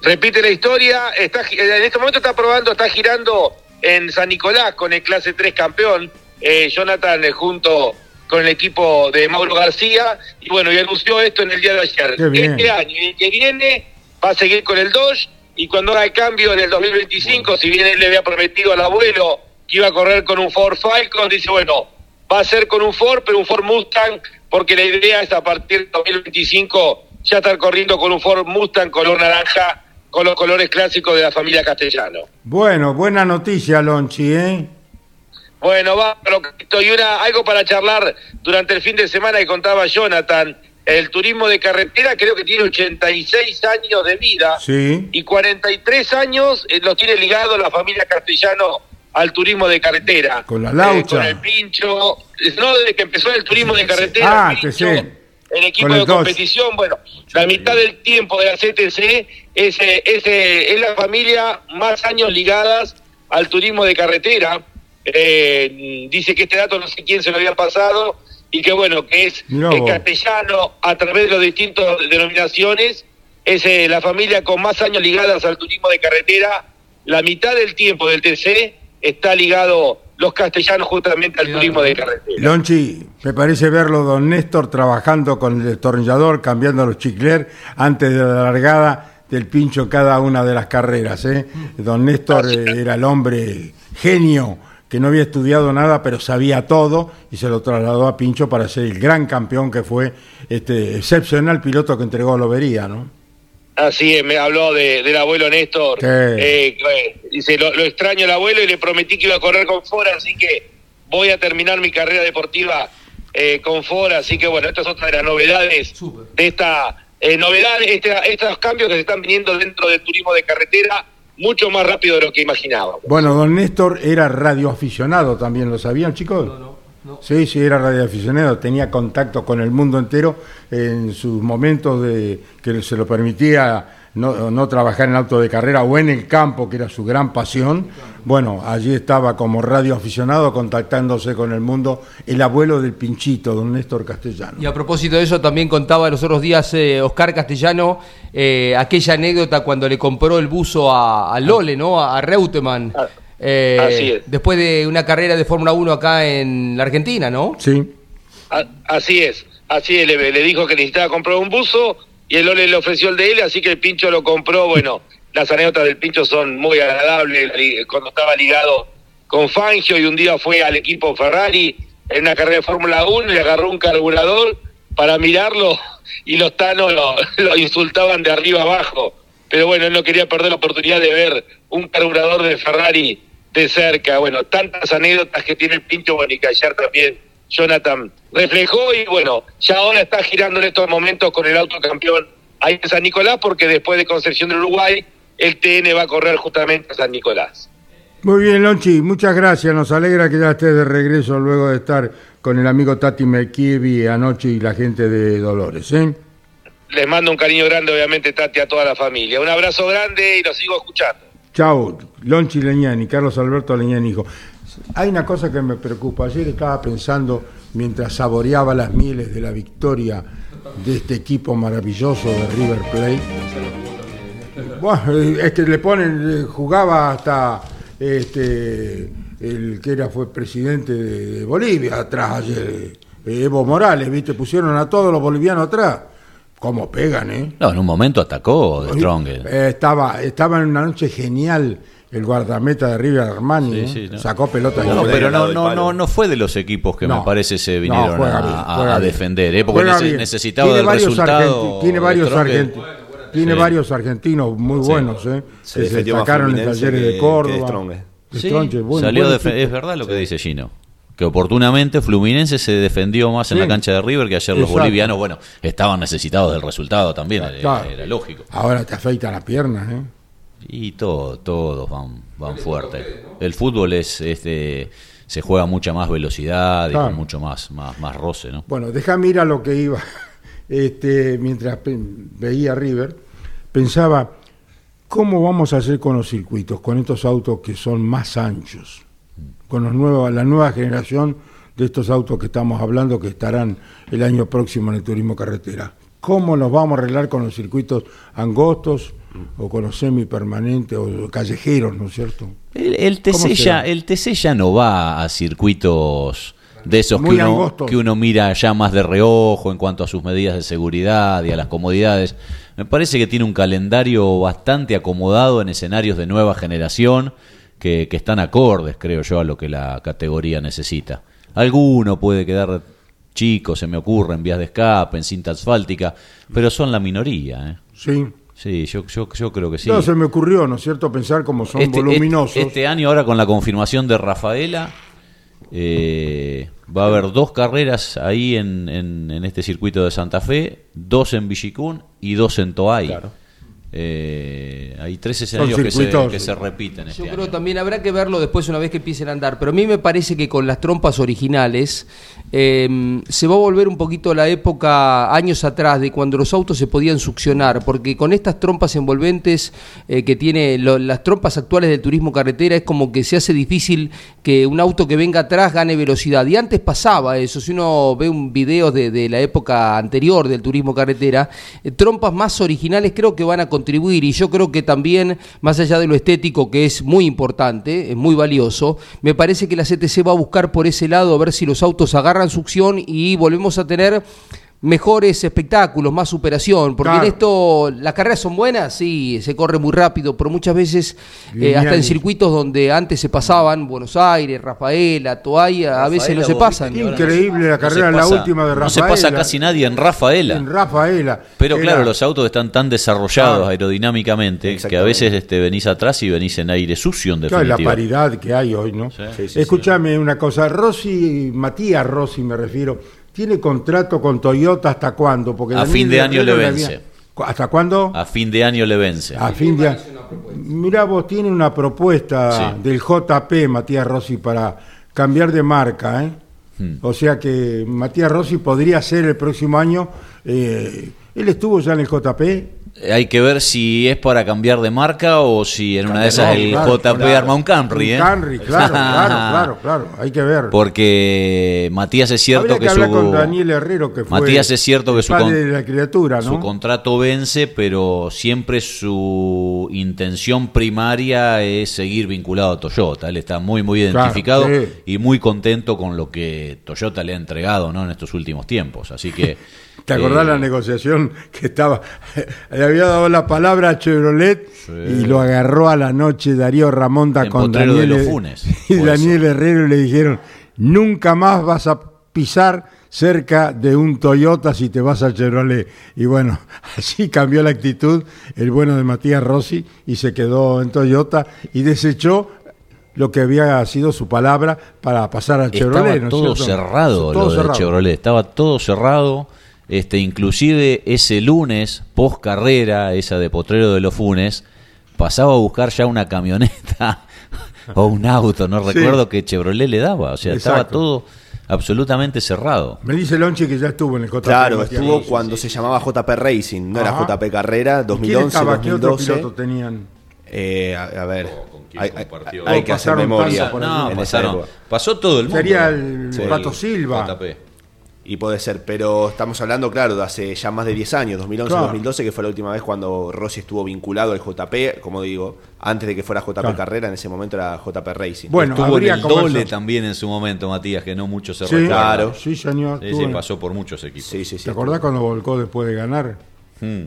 Repite la historia, está, en este momento está probando, está girando en San Nicolás con el clase 3 campeón, eh, Jonathan eh, junto con el equipo de Mauro García, y bueno, y anunció esto en el día de ayer. Este año y el que viene va a seguir con el Dodge, y cuando haga el cambio en el 2025, si bien él le había prometido al abuelo que iba a correr con un Ford Falcon, dice, bueno, va a ser con un Ford, pero un Ford Mustang, porque la idea es a partir del 2025 ya estar corriendo con un Ford Mustang color naranja, con los colores clásicos de la familia Castellano. bueno, buena noticia, Lonchi, ¿eh? Bueno, va, y una, algo para charlar durante el fin de semana que contaba Jonathan. El turismo de carretera creo que tiene 86 años de vida Sí. y 43 años eh, los tiene ligado la familia Castellano al turismo de carretera. Con la laucha. Eh, con el pincho, no desde que empezó el turismo de carretera. Ah, pincho, sí. el equipo el de competición, bueno, la mitad del tiempo de la CTC es, es, es la familia más años ligadas al turismo de carretera. Eh, dice que este dato no sé quién se lo había pasado, y que bueno, que es el castellano a través de las distintas denominaciones, es eh, la familia con más años ligadas al turismo de carretera. La mitad del tiempo del TC está ligado los castellanos justamente al turismo de carretera. Lonchi, me parece verlo don Néstor trabajando con el destornillador, cambiando los chicler antes de la largada del pincho cada una de las carreras. ¿eh? Don Néstor eh, era el hombre genio que no había estudiado nada, pero sabía todo y se lo trasladó a Pincho para ser el gran campeón que fue este excepcional piloto que entregó a Lobería, ¿no? Así es, me habló de, del abuelo Néstor. Sí. Eh, dice, lo, lo extraño al abuelo y le prometí que iba a correr con Fora, así que voy a terminar mi carrera deportiva eh, con Fora. Así que bueno, esta es otra de las novedades de esta eh, novedad, este- estos cambios que se están viniendo dentro del turismo de carretera, mucho más rápido de lo que imaginábamos. Bueno, don Néstor era radioaficionado también, ¿lo sabían chicos? Sí, sí, era radioaficionado, tenía contacto con el mundo entero en sus momentos de que se lo permitía no, no trabajar en auto de carrera o en el campo, que era su gran pasión. Bueno, allí estaba como radioaficionado contactándose con el mundo el abuelo del Pinchito, don Néstor Castellano. Y a propósito de eso, también contaba los otros días eh, Oscar Castellano eh, aquella anécdota cuando le compró el buzo a, a Lole, ¿no? A, Reutemann. Ah, eh, así es. Después de una carrera de Fórmula 1 acá en la Argentina, ¿no? Sí, así es, así es, le, le dijo que necesitaba comprar un buzo y el Ole le ofreció el de él, así que el Pincho lo compró. Bueno, las anécdotas del Pincho son muy agradables, cuando estaba ligado con Fangio y un día fue al equipo Ferrari en una carrera de Fórmula 1 y agarró un carburador para mirarlo y los tanos lo, insultaban de arriba abajo. Pero bueno, él no quería perder la oportunidad de ver un carburador de Ferrari de cerca. Bueno, tantas anécdotas que tiene el Pincho, bueno, y que también Jonathan reflejó y bueno, ya ahora está girando en estos momentos con el auto campeón ahí en San Nicolás porque después de Concepción del Uruguay el TN va a correr justamente a San Nicolás. Muy bien, Lonchi, muchas gracias. Nos alegra que ya estés de regreso luego de estar con el amigo Tati Mekievi anoche y la gente de Dolores. ¿eh? Les mando un cariño grande, obviamente, Tati, a toda la familia. Un abrazo grande y los sigo escuchando. Chao, Lonchi Leñani, Carlos Alberto Leñani, hijo. Hay una cosa que me preocupa. Ayer estaba pensando, mientras saboreaba las mieles de la victoria de este equipo maravilloso de River Plate. Bueno, es que le ponen, jugaba hasta este el que era fue presidente de, de Bolivia atrás ayer, Evo Morales, viste, pusieron a todos los bolivianos atrás. ¿Cómo pegan, eh? No, en un momento atacó de Strongel. Eh, estaba, estaba en una noche genial el guardameta de River Armani, Sí, ¿eh? sí, ¿no? sacó pelota. No, y- pero no, no, no, no fue de los equipos que No. me parece se No, vinieron juega a, bien, a- juega a bien. defender, ¿eh? porque Juega necesitaba Tiene del varios resultado. tiene varios argentinos. Tiene Sí. varios argentinos muy Sí. buenos, ¿eh? Se que se destacaron en talleres que- de Córdoba. bueno, salió es verdad lo que dice Gino. Que oportunamente Fluminense se defendió más en Sí. la cancha de River que ayer los bolivianos, bueno, estaban necesitados del resultado también, era, Claro. era lógico. Ahora te afeitan las piernas, ¿eh? Y todo, todos van, van fuerte. El fútbol es este se juega mucha más velocidad y con mucho más, más, más roce, ¿no? Bueno, déjame ir a lo que iba. Este, mientras veía River, pensaba, ¿cómo vamos a hacer con los circuitos, con estos autos que son más anchos? Con los nuevos, la nueva generación de estos autos que estamos hablando que estarán el año próximo en el turismo carretera. ¿Cómo nos vamos a arreglar con los circuitos angostos o con los semipermanentes o callejeros, ¿no es cierto? El, el ¿Cómo TC ya, el TC ya no va a circuitos de esos que uno, angostos. que uno mira ya más de reojo en cuanto a sus medidas de seguridad y a las comodidades. Me parece que tiene un calendario bastante acomodado en escenarios de nueva generación que, que están acordes, creo yo, a lo que la categoría necesita. Alguno puede quedar chico, se me ocurre, en vías de escape, en cinta asfáltica, pero son la minoría. ¿eh? Sí. Sí, yo, yo, yo creo que sí. No, se me ocurrió, ¿no es cierto?, pensar como son Este- voluminosos. Este, este año, ahora con la confirmación de Rafaela, eh, va a haber dos carreras ahí en, en- en este circuito de Santa Fe, dos en Villicún y dos en Toay. Eh, hay tres escenarios que se, circuitos. que se repiten este Yo año. creo también habrá que verlo después una vez que empiecen a andar, pero a mí me parece que con las trompas originales eh, se va a volver un poquito la época años atrás de cuando los autos se podían succionar, porque con estas trompas envolventes eh, que tiene lo- las trompas actuales del turismo carretera es como que se hace difícil que un auto que venga atrás gane velocidad. Y antes pasaba eso, si uno ve un video de, de la época anterior del turismo carretera, eh, trompas más originales creo que van a contribuir. Y yo creo que también, más allá de lo estético, que es muy importante, es muy valioso, me parece que la CTC va a buscar por ese lado a ver si los autos agarran succión y volvemos a tener mejores espectáculos, más superación, porque Claro. en esto las carreras son buenas, sí, se corre muy rápido, pero muchas veces eh, hasta en circuitos donde antes se pasaban, Buenos Aires, Rafaela, Toaya, a veces no se pasan. Increíble la carrera, la pasa- última de No se Rafaela. pasa casi nadie en Rafaela. En Rafaela. Pero Era- claro, los autos están tan desarrollados Claro. aerodinámicamente que a veces este, venís atrás y venís en aire sucio, en Claro, la definitiva. paridad que hay hoy, ¿no? Sí. Sí, sí, Escúchame una cosa, Rossi, Matías Rossi me refiero, ¿tiene contrato con Toyota hasta cuándo? Porque A fin de año le había- vence. ¿Hasta cuándo? A fin de año le vence. A fin de Mirá, vos tiene una propuesta Sí. del JP, Matías Rossi, para cambiar de marca, ¿eh? Hmm. O sea que Matías Rossi podría ser el próximo año. eh, él estuvo ya en el JP. Hay que ver si es para cambiar de marca o si en una de esas el claro, JP claro. arma un Camry. Un ¿eh? Camry, claro, claro, claro, claro. Hay que ver. Porque Matías es cierto que, que su, con Daniel Herrero, que fue Matías es cierto que su, padre con- de la criatura, ¿no? su contrato vence, pero siempre su intención primaria es seguir vinculado a Toyota. Él está muy, muy identificado sí. y muy contento con lo que Toyota le ha entregado ¿no? en estos últimos tiempos. Así que. ¿Te acordás eh, la negociación que estaba? Le había dado la palabra a Chevrolet y lo agarró a la noche Darío Ramonda En con Potrero de Daniel, los Funes, y Daniel Herrero y le dijeron, nunca más vas a pisar cerca de un Toyota si te vas a Chevrolet. Y bueno, así cambió la actitud el bueno de Matías Rossi y se quedó en Toyota y desechó lo que había sido su palabra para pasar a Chevrolet. Estaba ¿no es todo cierto? cerrado Todo lo de cerrado. Chevrolet, estaba todo cerrado. Este, inclusive ese lunes, post carrera, esa de Potrero de los Funes, pasaba a buscar ya una camioneta o un auto, no Sí. recuerdo que Chevrolet le daba, o sea, estaba todo absolutamente cerrado. Me dice Lonchi que ya estuvo en el JP. Claro, estuvo cuando se llamaba JP Racing, no era Ajá. JP Carrera, ¿Y quién 2011, estaba? ¿Qué otro 2012. piloto tenían? Eh, a, a ver, quién hay, hay- compartió? hay que hacer memoria. No, pasaron- pasó todo el mundo. Sería el Sí. Pato Silva. JP. Y puede ser, pero estamos hablando, claro, de hace ya más de 10 años, 2011, Claro. 2012, que fue la última vez cuando Rossi estuvo vinculado al JP, como digo, antes de que fuera JP Claro. Carrera, en ese momento era JP Racing. Bueno, Estuvo en el doble también en su momento, Matías, que no mucho se Sí, recuerda. Claro. Sí, señor. Sí, pasó por muchos equipos. Sí, sí, sí. ¿Te acordás cuando volcó después de ganar? Hmm.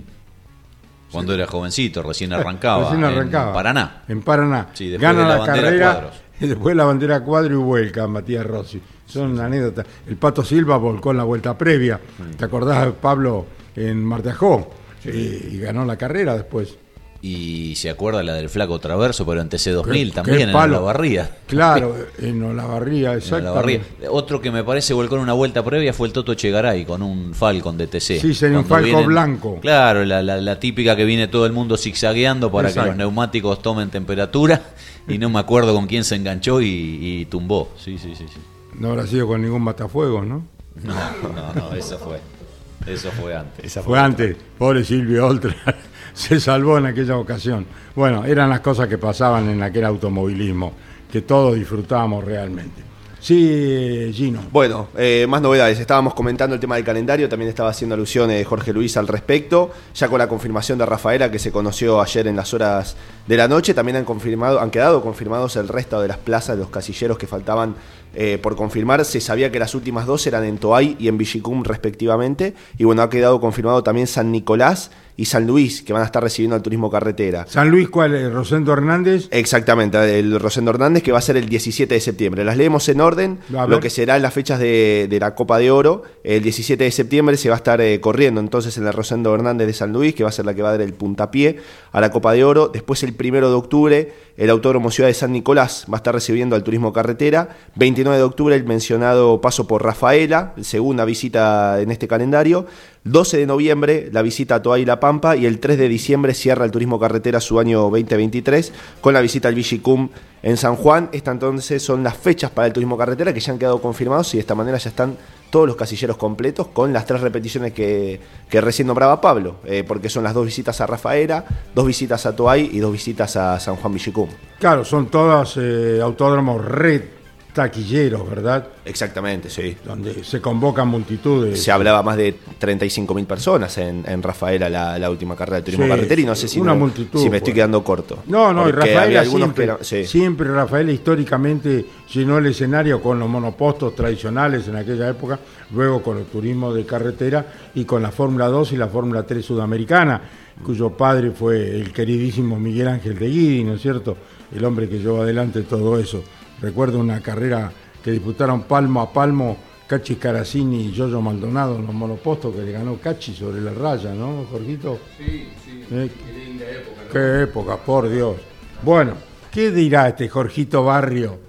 Cuando era jovencito, recién arrancaba. Recién arrancaba. En Paraná. En Paraná. Sí, después Gana de la la, bandera carrera cuadros. y después la bandera cuadro y vuelca Matías Rossi. Son anécdotas. El Pato Silva volcó en la vuelta previa. ¿Te acordás, Pablo, en Martajó? Y, y ganó la carrera después. Y se acuerda la del flaco traverso, pero en TC2000 Qué- también, en palo. la barría. Claro, en Olavarría, En exacto. Olavarría. Otro que me parece volcó en una vuelta previa fue el Toto Chegaray con un Falcon de TC. Sí, sería un blanco. Claro, la, la- la típica que viene todo el mundo zigzagueando para Exacto. que los neumáticos tomen temperatura. Y no me acuerdo con quién se enganchó y, y tumbó. Sí, sí, sí, sí. No habrá sido con ningún matafuegos, ¿no? No, no, no, eso fue. Eso fue antes. Fue antes, pobre Silvio Oltra, se salvó en aquella ocasión. Bueno, eran las cosas que pasaban en aquel automovilismo, que todos disfrutábamos realmente. Sí, Gino. Bueno, eh, más novedades. Estábamos comentando el tema del calendario, también estaba haciendo alusiones Jorge Luis al respecto. Ya con la confirmación de Rafaela que se conoció ayer en las horas de la noche, también han confirmado, han quedado confirmados el resto de las plazas de los casilleros que faltaban eh, por confirmar. Se sabía que las últimas dos eran en Toay y en Villicum respectivamente. Y bueno, ha quedado confirmado también San Nicolás y San Luis, que van a estar recibiendo al turismo carretera. San Luis, ¿cuál es? Rosendo Hernández. Exactamente, el Rosendo Hernández que va a ser el 17 de septiembre. Las leemos en orden, lo que será en las fechas de, de la Copa de Oro. El 17 de septiembre se va a estar eh, corriendo entonces en el Rosendo Hernández de San Luis, que va a ser la que va a dar el puntapié a la Copa de Oro. Después el primero de octubre, el Autódromo Ciudad de San Nicolás va a estar recibiendo al turismo carretera. 29 de octubre, el mencionado paso por Rafaela, segunda visita en este calendario. 12 de noviembre la visita a Toa y La Pampa y el 3 de diciembre cierra el turismo carretera su año 2023 con la visita al Vigicum en San Juan. Estas entonces son las fechas para el turismo carretera que ya han quedado confirmados y de esta manera ya están todos los casilleros completos con las tres repeticiones que, que recién nombraba Pablo, eh, porque son las dos visitas a Rafaela, dos visitas a Toay y dos visitas a San Juan Vigicum. Claro, son todas eh, autódromos red taquilleros, ¿verdad? Exactamente, sí. Donde se convocan multitudes. Se hablaba más de 35.000 personas en, en Rafaela la, la última carrera de turismo Sí, carretera y no sé si, una me, multitud, si me estoy quedando corto. No, no, y Rafaela siempre, eran- sí. siempre Rafaela históricamente llenó el escenario con los monopostos tradicionales en aquella época, luego con el turismo de carretera y con la Fórmula 2 y la Fórmula 3 sudamericana, cuyo padre fue el queridísimo Miguel Ángel de Guidi, ¿no es cierto? El hombre que llevó adelante todo eso. Recuerdo una carrera que disputaron palmo a palmo Cachi Caracini y Giorgio Maldonado en los monopostos que le ganó Cachi sobre la raya, ¿no, Jorgito? Sí, sí. Qué época, por Dios. Bueno, ¿qué dirá este Jorgito Barrio,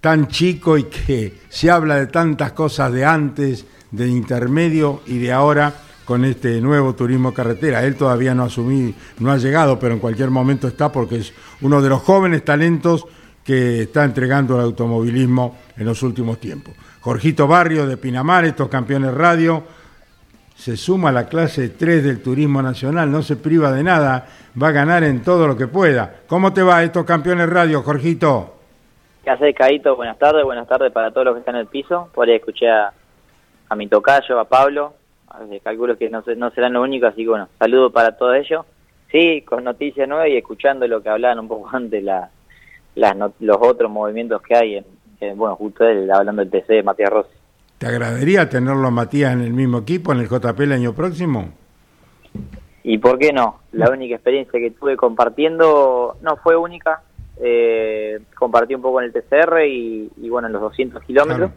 tan chico y que se habla de tantas cosas de antes, de intermedio y de ahora con este nuevo turismo carretera? Él todavía no asumí, no ha llegado, pero en cualquier momento está porque es uno de los jóvenes talentos que está entregando el automovilismo en los últimos tiempos. Jorgito Barrio de Pinamar, estos campeones radio, se suma a la clase 3 del turismo nacional, no se priva de nada, va a ganar en todo lo que pueda. ¿Cómo te va estos campeones radio, Jorgito? ¿Qué haces, Caito? Buenas tardes, buenas tardes para todos los que están en el piso. Por ahí escuché a, mi tocayo, a Pablo. Calculo que no, no serán los únicos, así que bueno, saludo para todos ellos. Sí, con noticias nuevas y escuchando lo que hablaban un poco antes la, las los otros movimientos que hay. En, en- bueno, justo él hablando del TC de Matías Rossi. ¿Te agradaría tenerlo a Matías en el mismo equipo, en el JP el año próximo? ¿Y por qué no? La única experiencia que tuve compartiendo no fue única. Eh, compartí un poco en el TCR y, y bueno, en los 200 kilómetros.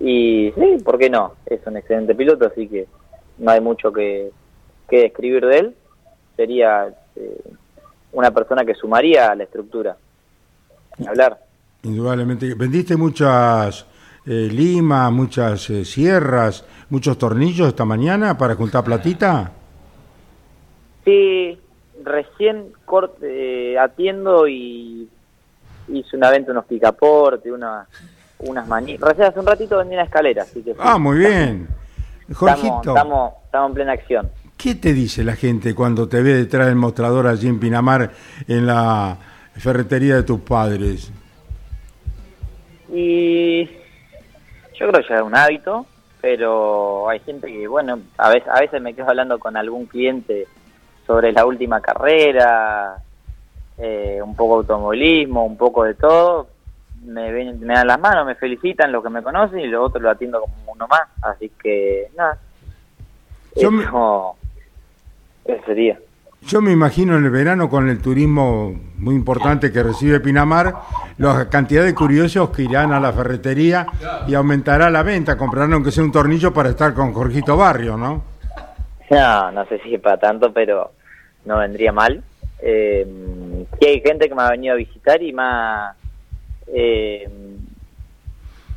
Y sí, ¿por qué no? Es un excelente piloto, así que no hay mucho que, que describir de él. Sería eh, una persona que sumaría a la estructura. Hablar. Indudablemente. ¿Vendiste muchas eh, limas, muchas eh, sierras, muchos tornillos esta mañana para juntar platita? Sí, recién cort- eh, atiendo y hice una venta, unos picaportes, una, unas manitas. Recién hace un ratito vendí una escalera, así que sí. Ah, muy bien. Estamos, Jorgito, estamos, estamos en plena acción. ¿qué te dice la gente cuando te ve detrás del mostrador allí en Pinamar, en la ferretería de tus padres? Y yo creo que ya es un hábito, pero hay gente que, bueno, a veces, a veces me quedo hablando con algún cliente sobre la última carrera, eh, un poco de automovilismo, un poco de todo. Me, ven, me dan las manos, me felicitan los que me conocen y los otros lo atiendo como uno más. Así que, nada. Yo me- eso sería. Yo me imagino en el verano con el turismo muy importante que recibe Pinamar, la cantidad de curiosos que irán a la ferretería y aumentará la venta, comprarán aunque sea un tornillo para estar con Jorgito Barrio, ¿no? No, no sé si para tanto, pero no vendría mal. Eh, hay gente que me ha venido a visitar y más eh,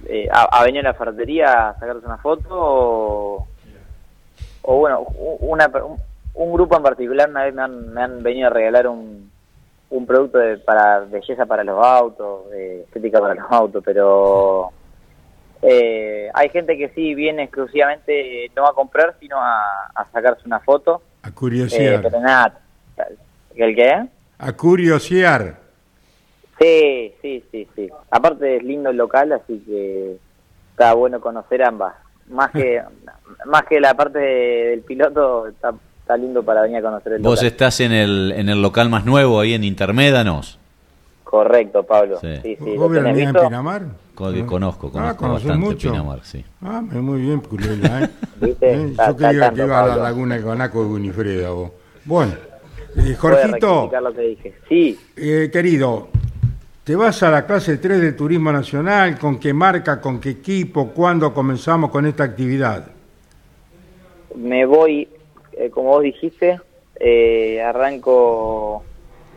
eh, ha, ha venido a la ferretería a sacarse una foto o, o bueno, una, un, grupo en particular una vez me han, me han venido a regalar un, un producto de, para belleza para los autos, de estética para los autos, pero eh, hay gente que sí viene exclusivamente eh, no a comprar, sino a, a sacarse una foto. A Eh, curiosear. pero nada, ¿el qué? A curiosear. Sí, sí, sí, sí. Aparte es lindo el local, así que está bueno conocer ambas. Más que más que la parte de- del piloto, está, está lindo para venir a conocer el Vos local. estás en el, en el local más nuevo, ahí en Intermédanos. Correcto, Pablo. Sí. Sí, sí, ¿Vos ¿lo en? Pinamar? Conozco, Ah, conozco conocés bastante mucho. Pinamar, sí. Ah, muy bien, Culela, ¿eh? ¿Viste? Eh, Está- Yo está creía al que iba a la laguna de Guanaco de Winifreda, vos. Bueno, eh, Jorgito, rectificar lo que dije. Sí, eh, querido, ¿te vas a la clase 3 del Turismo Nacional? ¿Con qué marca, con qué equipo? ¿Cuándo comenzamos con esta actividad? me voy, eh, como vos dijiste, eh, arranco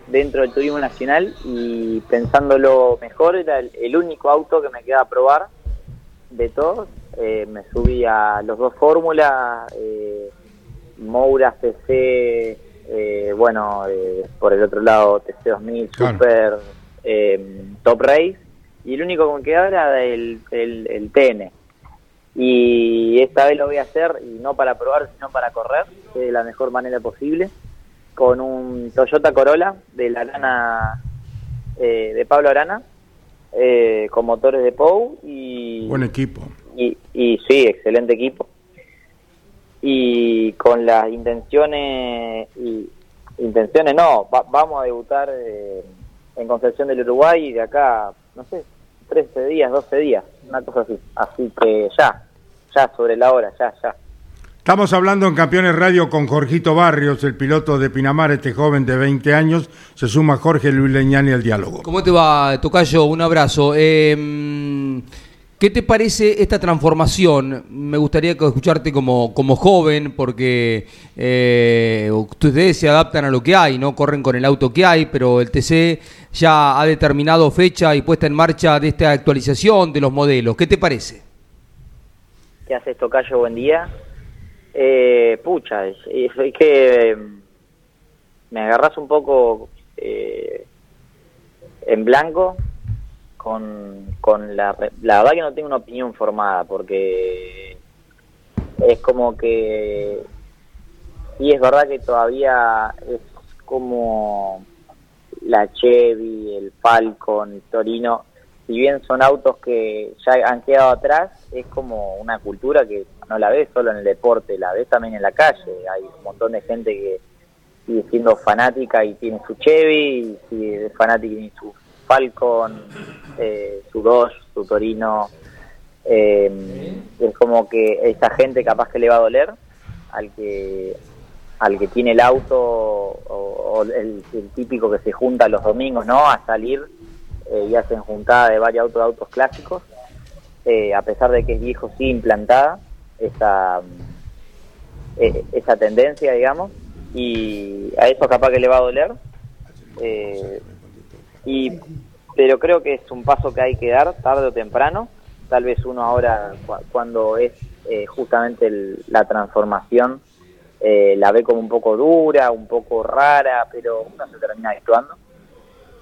dentro del turismo nacional y pensándolo mejor, era el, el único auto que me queda a probar de todos. Eh, me subí a los dos fórmulas, eh, Moura CC, bueno, eh, por el otro lado TC2000, Claro. Super, Top Race, y el único que me quedaba era el, el, el TN. Y esta vez lo voy a hacer, y no para probar, sino para correr, de la mejor manera posible, con un Toyota Corolla de la Arana, eh, de Pablo Arana, eh, con motores de POU y, Buen equipo. y, y sí, excelente equipo. Y con las intenciones, y, intenciones no, va- vamos a debutar eh, en Concepción del Uruguay de acá, no sé, 13 días, 12 días, una cosa así. Así que ya, ya sobre la hora, ya, ya. Estamos hablando en Campeones Radio con Jorgito Barrios, el piloto de Pinamar, este joven de 20 años. Se suma Jorge Luis Leñani al diálogo. ¿Cómo te va, Tocayo? Un abrazo. Eh, ¿Qué te parece esta transformación? Me gustaría escucharte como, como joven, porque eh, ustedes se adaptan a lo que hay, ¿no? Corren con el auto que hay, pero el TC ya ha determinado fecha y puesta en marcha de esta actualización de los modelos. ¿Qué te parece? ¿Qué haces, Tocayo? Buen día. Eh, pucha, es, que eh, me agarras un poco eh, en blanco con, con la... La verdad que no tengo una opinión formada porque es como que... Sí, es verdad que todavía es como la Chevy, el Falcon, el Torino, si bien son autos que ya han quedado atrás, es como una cultura que no la ves solo en el deporte, la ves también en la calle. Hay un montón de gente que sigue siendo fanática y tiene su Chevy, y sigue fanática y tiene su Falcon, eh, su Dodge, su Torino. Eh, es como que esa gente capaz que le va a doler al que al que tiene el auto o, el, el típico que se junta los domingos, ¿no? A salir eh, y hacen juntada de varios autos, autos clásicos, eh, a pesar de que es viejo, sí implantada esa, eh, esa tendencia, digamos, y a eso capaz que le va a doler. eh, y pero creo que es un paso que hay que dar tarde o temprano. Tal vez uno ahora, cu- cuando es justamente el- la transformación, eh, la ve como un poco dura, un poco rara, pero uno se termina actuando.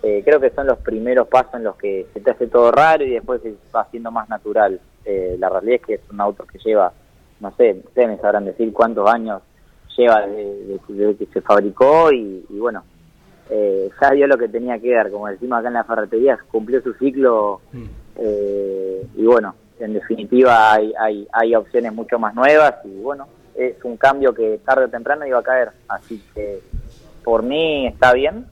Eh, creo que son los primeros pasos en los que se te hace todo raro y después se va haciendo más natural. Eh, la realidad es que es un auto que lleva, no sé, ustedes me sabrán decir cuántos años lleva desde, desde que se fabricó y, y bueno, eh, ya dio lo que tenía que dar, como decimos acá en la ferretería, cumplió su ciclo eh, y bueno, en definitiva hay, hay, hay opciones mucho más nuevas y bueno, es un cambio que tarde o temprano iba a caer, así que por mí está bien,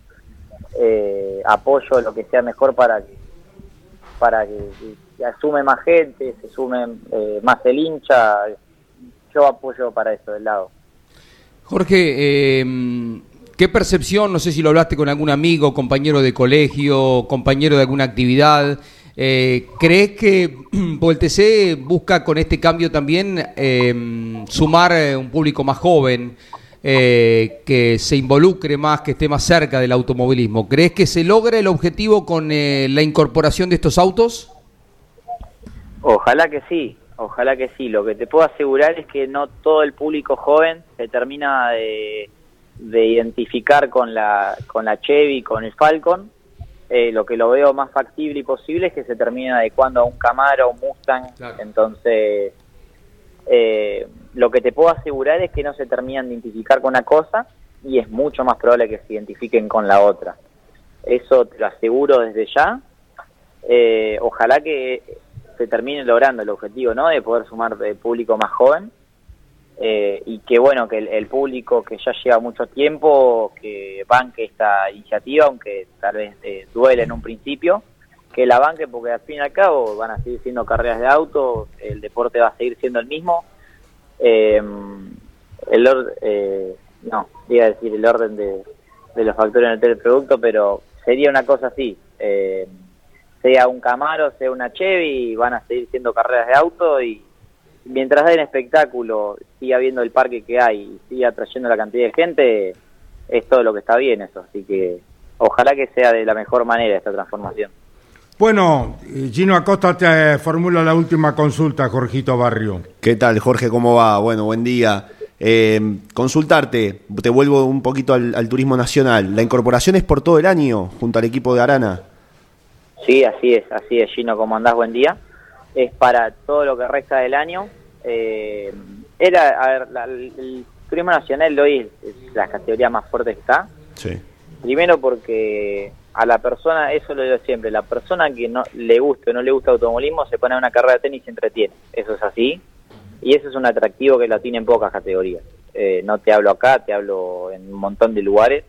eh, apoyo lo que sea mejor para que para que, que asume más gente, se sume eh, más el hincha, yo apoyo para eso del lado. Jorge, eh, ¿qué percepción, no sé si lo hablaste con algún amigo, compañero de colegio, compañero de alguna actividad, eh, ¿crees que el TC busca con este cambio también eh, sumar eh, un público más joven, eh, que se involucre más, que esté más cerca del automovilismo? ¿Crees que se logra el objetivo con eh, la incorporación de estos autos? Ojalá que sí, ojalá que sí. Lo que te puedo asegurar es que no todo el público joven se termina de, de identificar con la, con la Chevy, con el Falcon. Eh, lo que lo veo más factible y posible es que se termine adecuando a un Camaro, un Mustang. Entonces, eh, lo que te puedo asegurar es que no se terminan de identificar con una cosa y es mucho más probable que se identifiquen con la otra. Eso te lo aseguro desde ya. Eh, ojalá que se termine logrando el objetivo, ¿no? De poder sumar de público más joven eh, y que bueno que el, el público que ya lleva mucho tiempo que banque esta iniciativa, aunque tal vez eh, duele en un principio, que la banque porque al fin y al cabo van a seguir siendo carreras de auto, el deporte va a seguir siendo el mismo. Eh, el or- eh, no, iba a decir el orden de, de los factores en el teleproducto, pero sería una cosa así. Eh, sea un Camaro, sea una Chevy, van a seguir siendo carreras de auto y mientras den espectáculo, siga viendo el parque que hay y siga atrayendo la cantidad de gente, es todo lo que está bien eso. Así que ojalá que sea de la mejor manera esta transformación. Bueno, Gino Acosta te formula la última consulta, Jorgito Barrio. ¿Qué tal, Jorge? ¿Cómo va? Bueno, buen día. Eh, consultarte, te vuelvo un poquito al, al turismo nacional. ¿La incorporación es por todo el año junto al equipo de Arana? Sí, así es, así es, Gino, ¿cómo andás? Buen día. Es para todo lo que resta del año. Eh, era, a ver, la- el turismo nacional hoy es, es la categoría más fuerte que está. Sí. Primero porque a la persona, eso lo digo siempre, la persona que no le gusta o no le gusta automovilismo se pone a una carrera de tenis y se entretiene. Eso es así. Y eso es un atractivo que lo tienen pocas categorías. Eh, no te hablo acá, te hablo en un montón de lugares.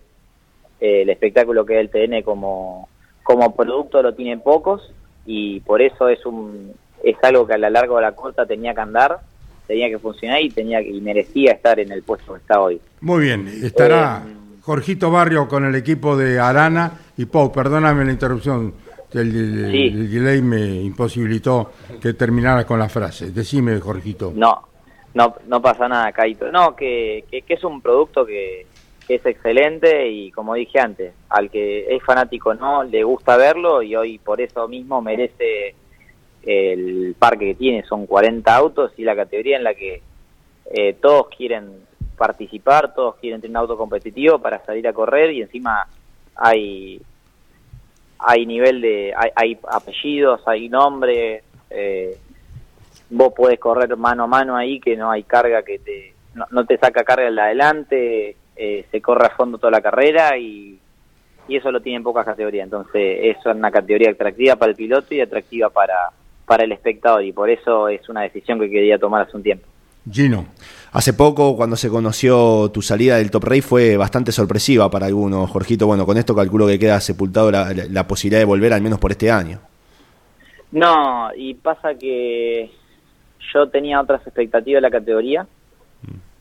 Eh, el espectáculo que es el TN como, como producto lo tienen pocos y por eso es un es algo que a la larga o a la corta tenía que andar, tenía que funcionar y tenía que- y merecía estar en el puesto que está hoy. Muy bien, estará Eh, Jorgito Barrio con el equipo de Arana y Pau, perdóname la interrupción, el, el- Sí. el delay me imposibilitó que terminara con la frase. Decime, Jorgito. No, no, no pasa nada, Caito. No, que, que, que es un producto que, que es excelente y como dije antes, al que es fanático no, le gusta verlo y hoy por eso mismo merece el parque que tiene, son 40 autos y la categoría en la que eh, todos quieren participar, todos quieren tener un auto competitivo para salir a correr y encima hay hay nivel de hay, hay apellidos, hay nombre, eh, vos podés correr mano a mano ahí que no hay carga que te no, te saca carga en la adelante, eh, se corre a fondo toda la carrera y, y eso lo tienen pocas categorías, entonces eso es una categoría atractiva para el piloto y atractiva para para el espectador y por eso es una decisión que quería tomar hace un tiempo. Gino. Hace poco, cuando se conoció tu salida del Top Rey, fue bastante sorpresiva para algunos. Jorgito, bueno, con esto calculo que queda sepultado la, la- la posibilidad de volver al menos por este año. No, y pasa que yo tenía otras expectativas de la categoría.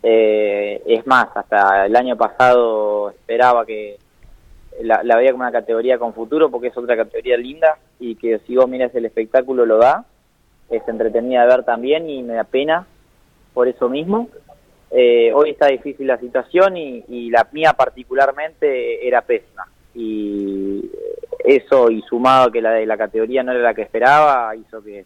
Eh, es más, hasta el año pasado esperaba que la, la veía como una categoría con futuro porque es otra categoría linda y que si vos miras el espectáculo lo da. Es entretenida de ver también y me da pena por eso mismo. Eh, hoy está difícil la situación y, y la mía particularmente era pésima. Y eso y sumado a que la de la categoría no era la que esperaba, hizo que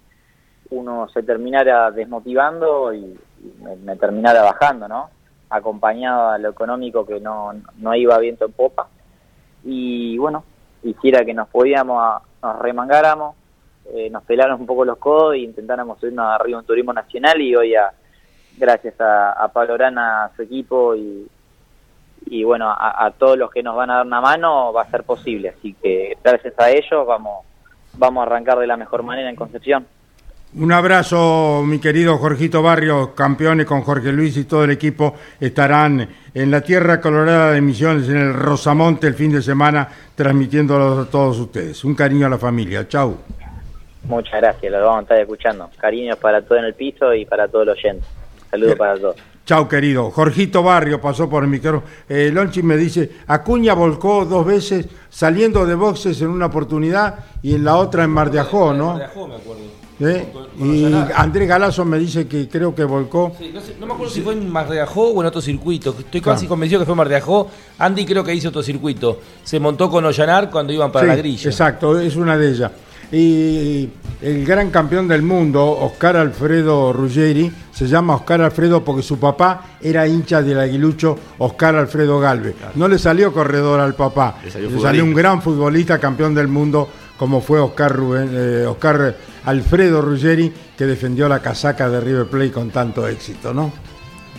uno se terminara desmotivando y, y me, me terminara bajando, ¿no? Acompañado a lo económico que no, no iba viento en popa. Y bueno, hiciera que nos podíamos, a- nos remangáramos, eh, nos pelaron un poco los codos e intentáramos subirnos arriba un turismo nacional y hoy a, gracias a, a Pablo Orana, a su equipo y, y bueno, a, a todos los que nos van a dar una mano va a ser posible. Así que gracias a ellos vamos, vamos a arrancar de la mejor manera en Concepción. Un abrazo, mi querido Jorgito Barrio, campeones con Jorge Luis y todo el equipo estarán en la Tierra Colorada de Misiones, en el Rosamonte, el fin de semana, transmitiéndolo a todos ustedes. Un cariño a la familia. Chau. Muchas gracias, lo vamos a estar escuchando. Cariños para todo en el piso y para todos los oyentes. Saludos para todos. Chau, querido. Jorgito Barrio pasó por el micrófono. Eh, Lonchi me dice, Acuña volcó dos veces saliendo de boxes en una oportunidad y en la otra en Mar de Ajó, ¿no? me acuerdo. ¿Eh? Con- con Y. Andrés Galazo me dice que creo que volcó. Sí, no, sé- no me acuerdo si fue en Mar de Ajó o en otro circuito. Estoy Claro. casi convencido que fue en Mar de Ajó. Andy creo que hizo otro circuito. Se montó con Ollanar cuando iban para Sí, la grilla. Exacto, es una de ellas. Y el gran campeón del mundo, Oscar Alfredo Ruggeri, se llama Oscar Alfredo porque su papá era hincha del aguilucho Oscar Alfredo Galvez. No le salió corredor al papá, Le le salió un gran futbolista, campeón del mundo, como fue Oscar, Rubén, eh, Oscar Alfredo Ruggeri, que defendió la casaca de River Plate con tanto éxito, ¿no?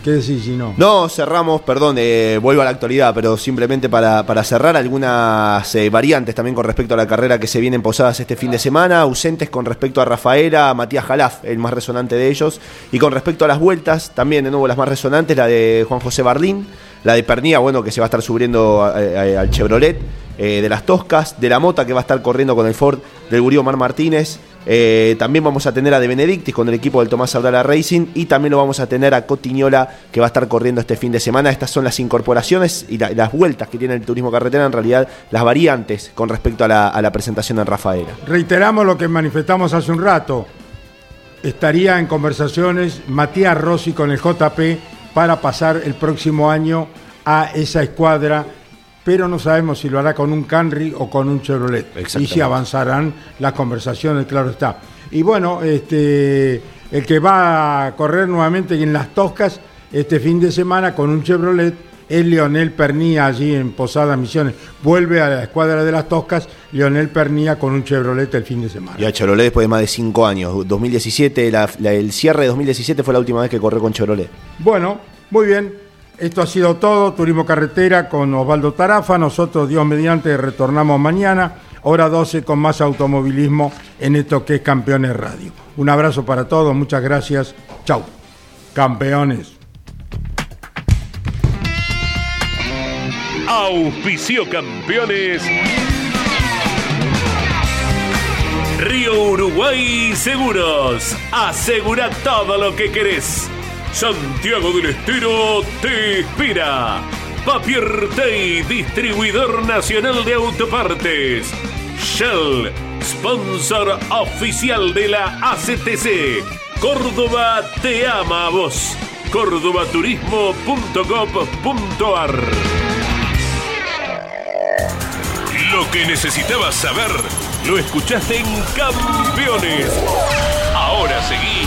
¿Qué decís, Gino? No, cerramos, perdón, eh, vuelvo a la actualidad, pero simplemente para, para cerrar algunas eh, variantes también con respecto a la carrera que se vienen posadas este fin de semana, ausentes con respecto a Rafaela, Matías Jalaf, el más resonante de ellos, y con respecto a las vueltas, también de nuevo las más resonantes, la de Juan José Bardín, la de Pernía, bueno, que se va a estar subiendo al Chevrolet, eh, de las Toscas, de la Mota, que va a estar corriendo con el Ford del Gurío Mar Martínez, eh, también vamos a tener a De Benedictis con el equipo del Tomás Abdala Racing y también lo vamos a tener a Cotiñola que va a estar corriendo este fin de semana. Estas son las incorporaciones y la- las vueltas que tiene el turismo carretera, en realidad las variantes con respecto a la, a la presentación en Rafaela. Reiteramos lo que manifestamos hace un rato. Estaría en conversaciones Matías Rossi con el JP para pasar el próximo año a esa escuadra, pero no sabemos si lo hará con un Camry o con un Chevrolet. Y si avanzarán las conversaciones, claro está. Y bueno, este, el que va a correr nuevamente en las Toscas este fin de semana con un Chevrolet es Leonel Pernía allí en Posada Misiones. Vuelve a la escuadra de las Toscas, Leonel Pernía con un Chevrolet el fin de semana. Y a Chevrolet después de más de cinco años. 2017, la- la- el cierre de 2017 fue la última vez que corrió con Chevrolet. Bueno, muy bien. Esto ha sido todo. Turismo Carretera con Osvaldo Tarafa. Nosotros, Dios mediante, retornamos mañana. Hora 12 con más automovilismo en esto que es Campeones Radio. Un abrazo para todos. Muchas gracias. Chau. Campeones. Auspicio campeones. Río Uruguay Seguros. Asegura todo lo que querés. Santiago del Estero te espera. Papier Tay, distribuidor nacional de autopartes. Shell, sponsor oficial de la ACTC. Córdoba te ama a vos. cordobaturismo.gov.ar Lo que necesitabas saber lo escuchaste en Campeones. Ahora seguí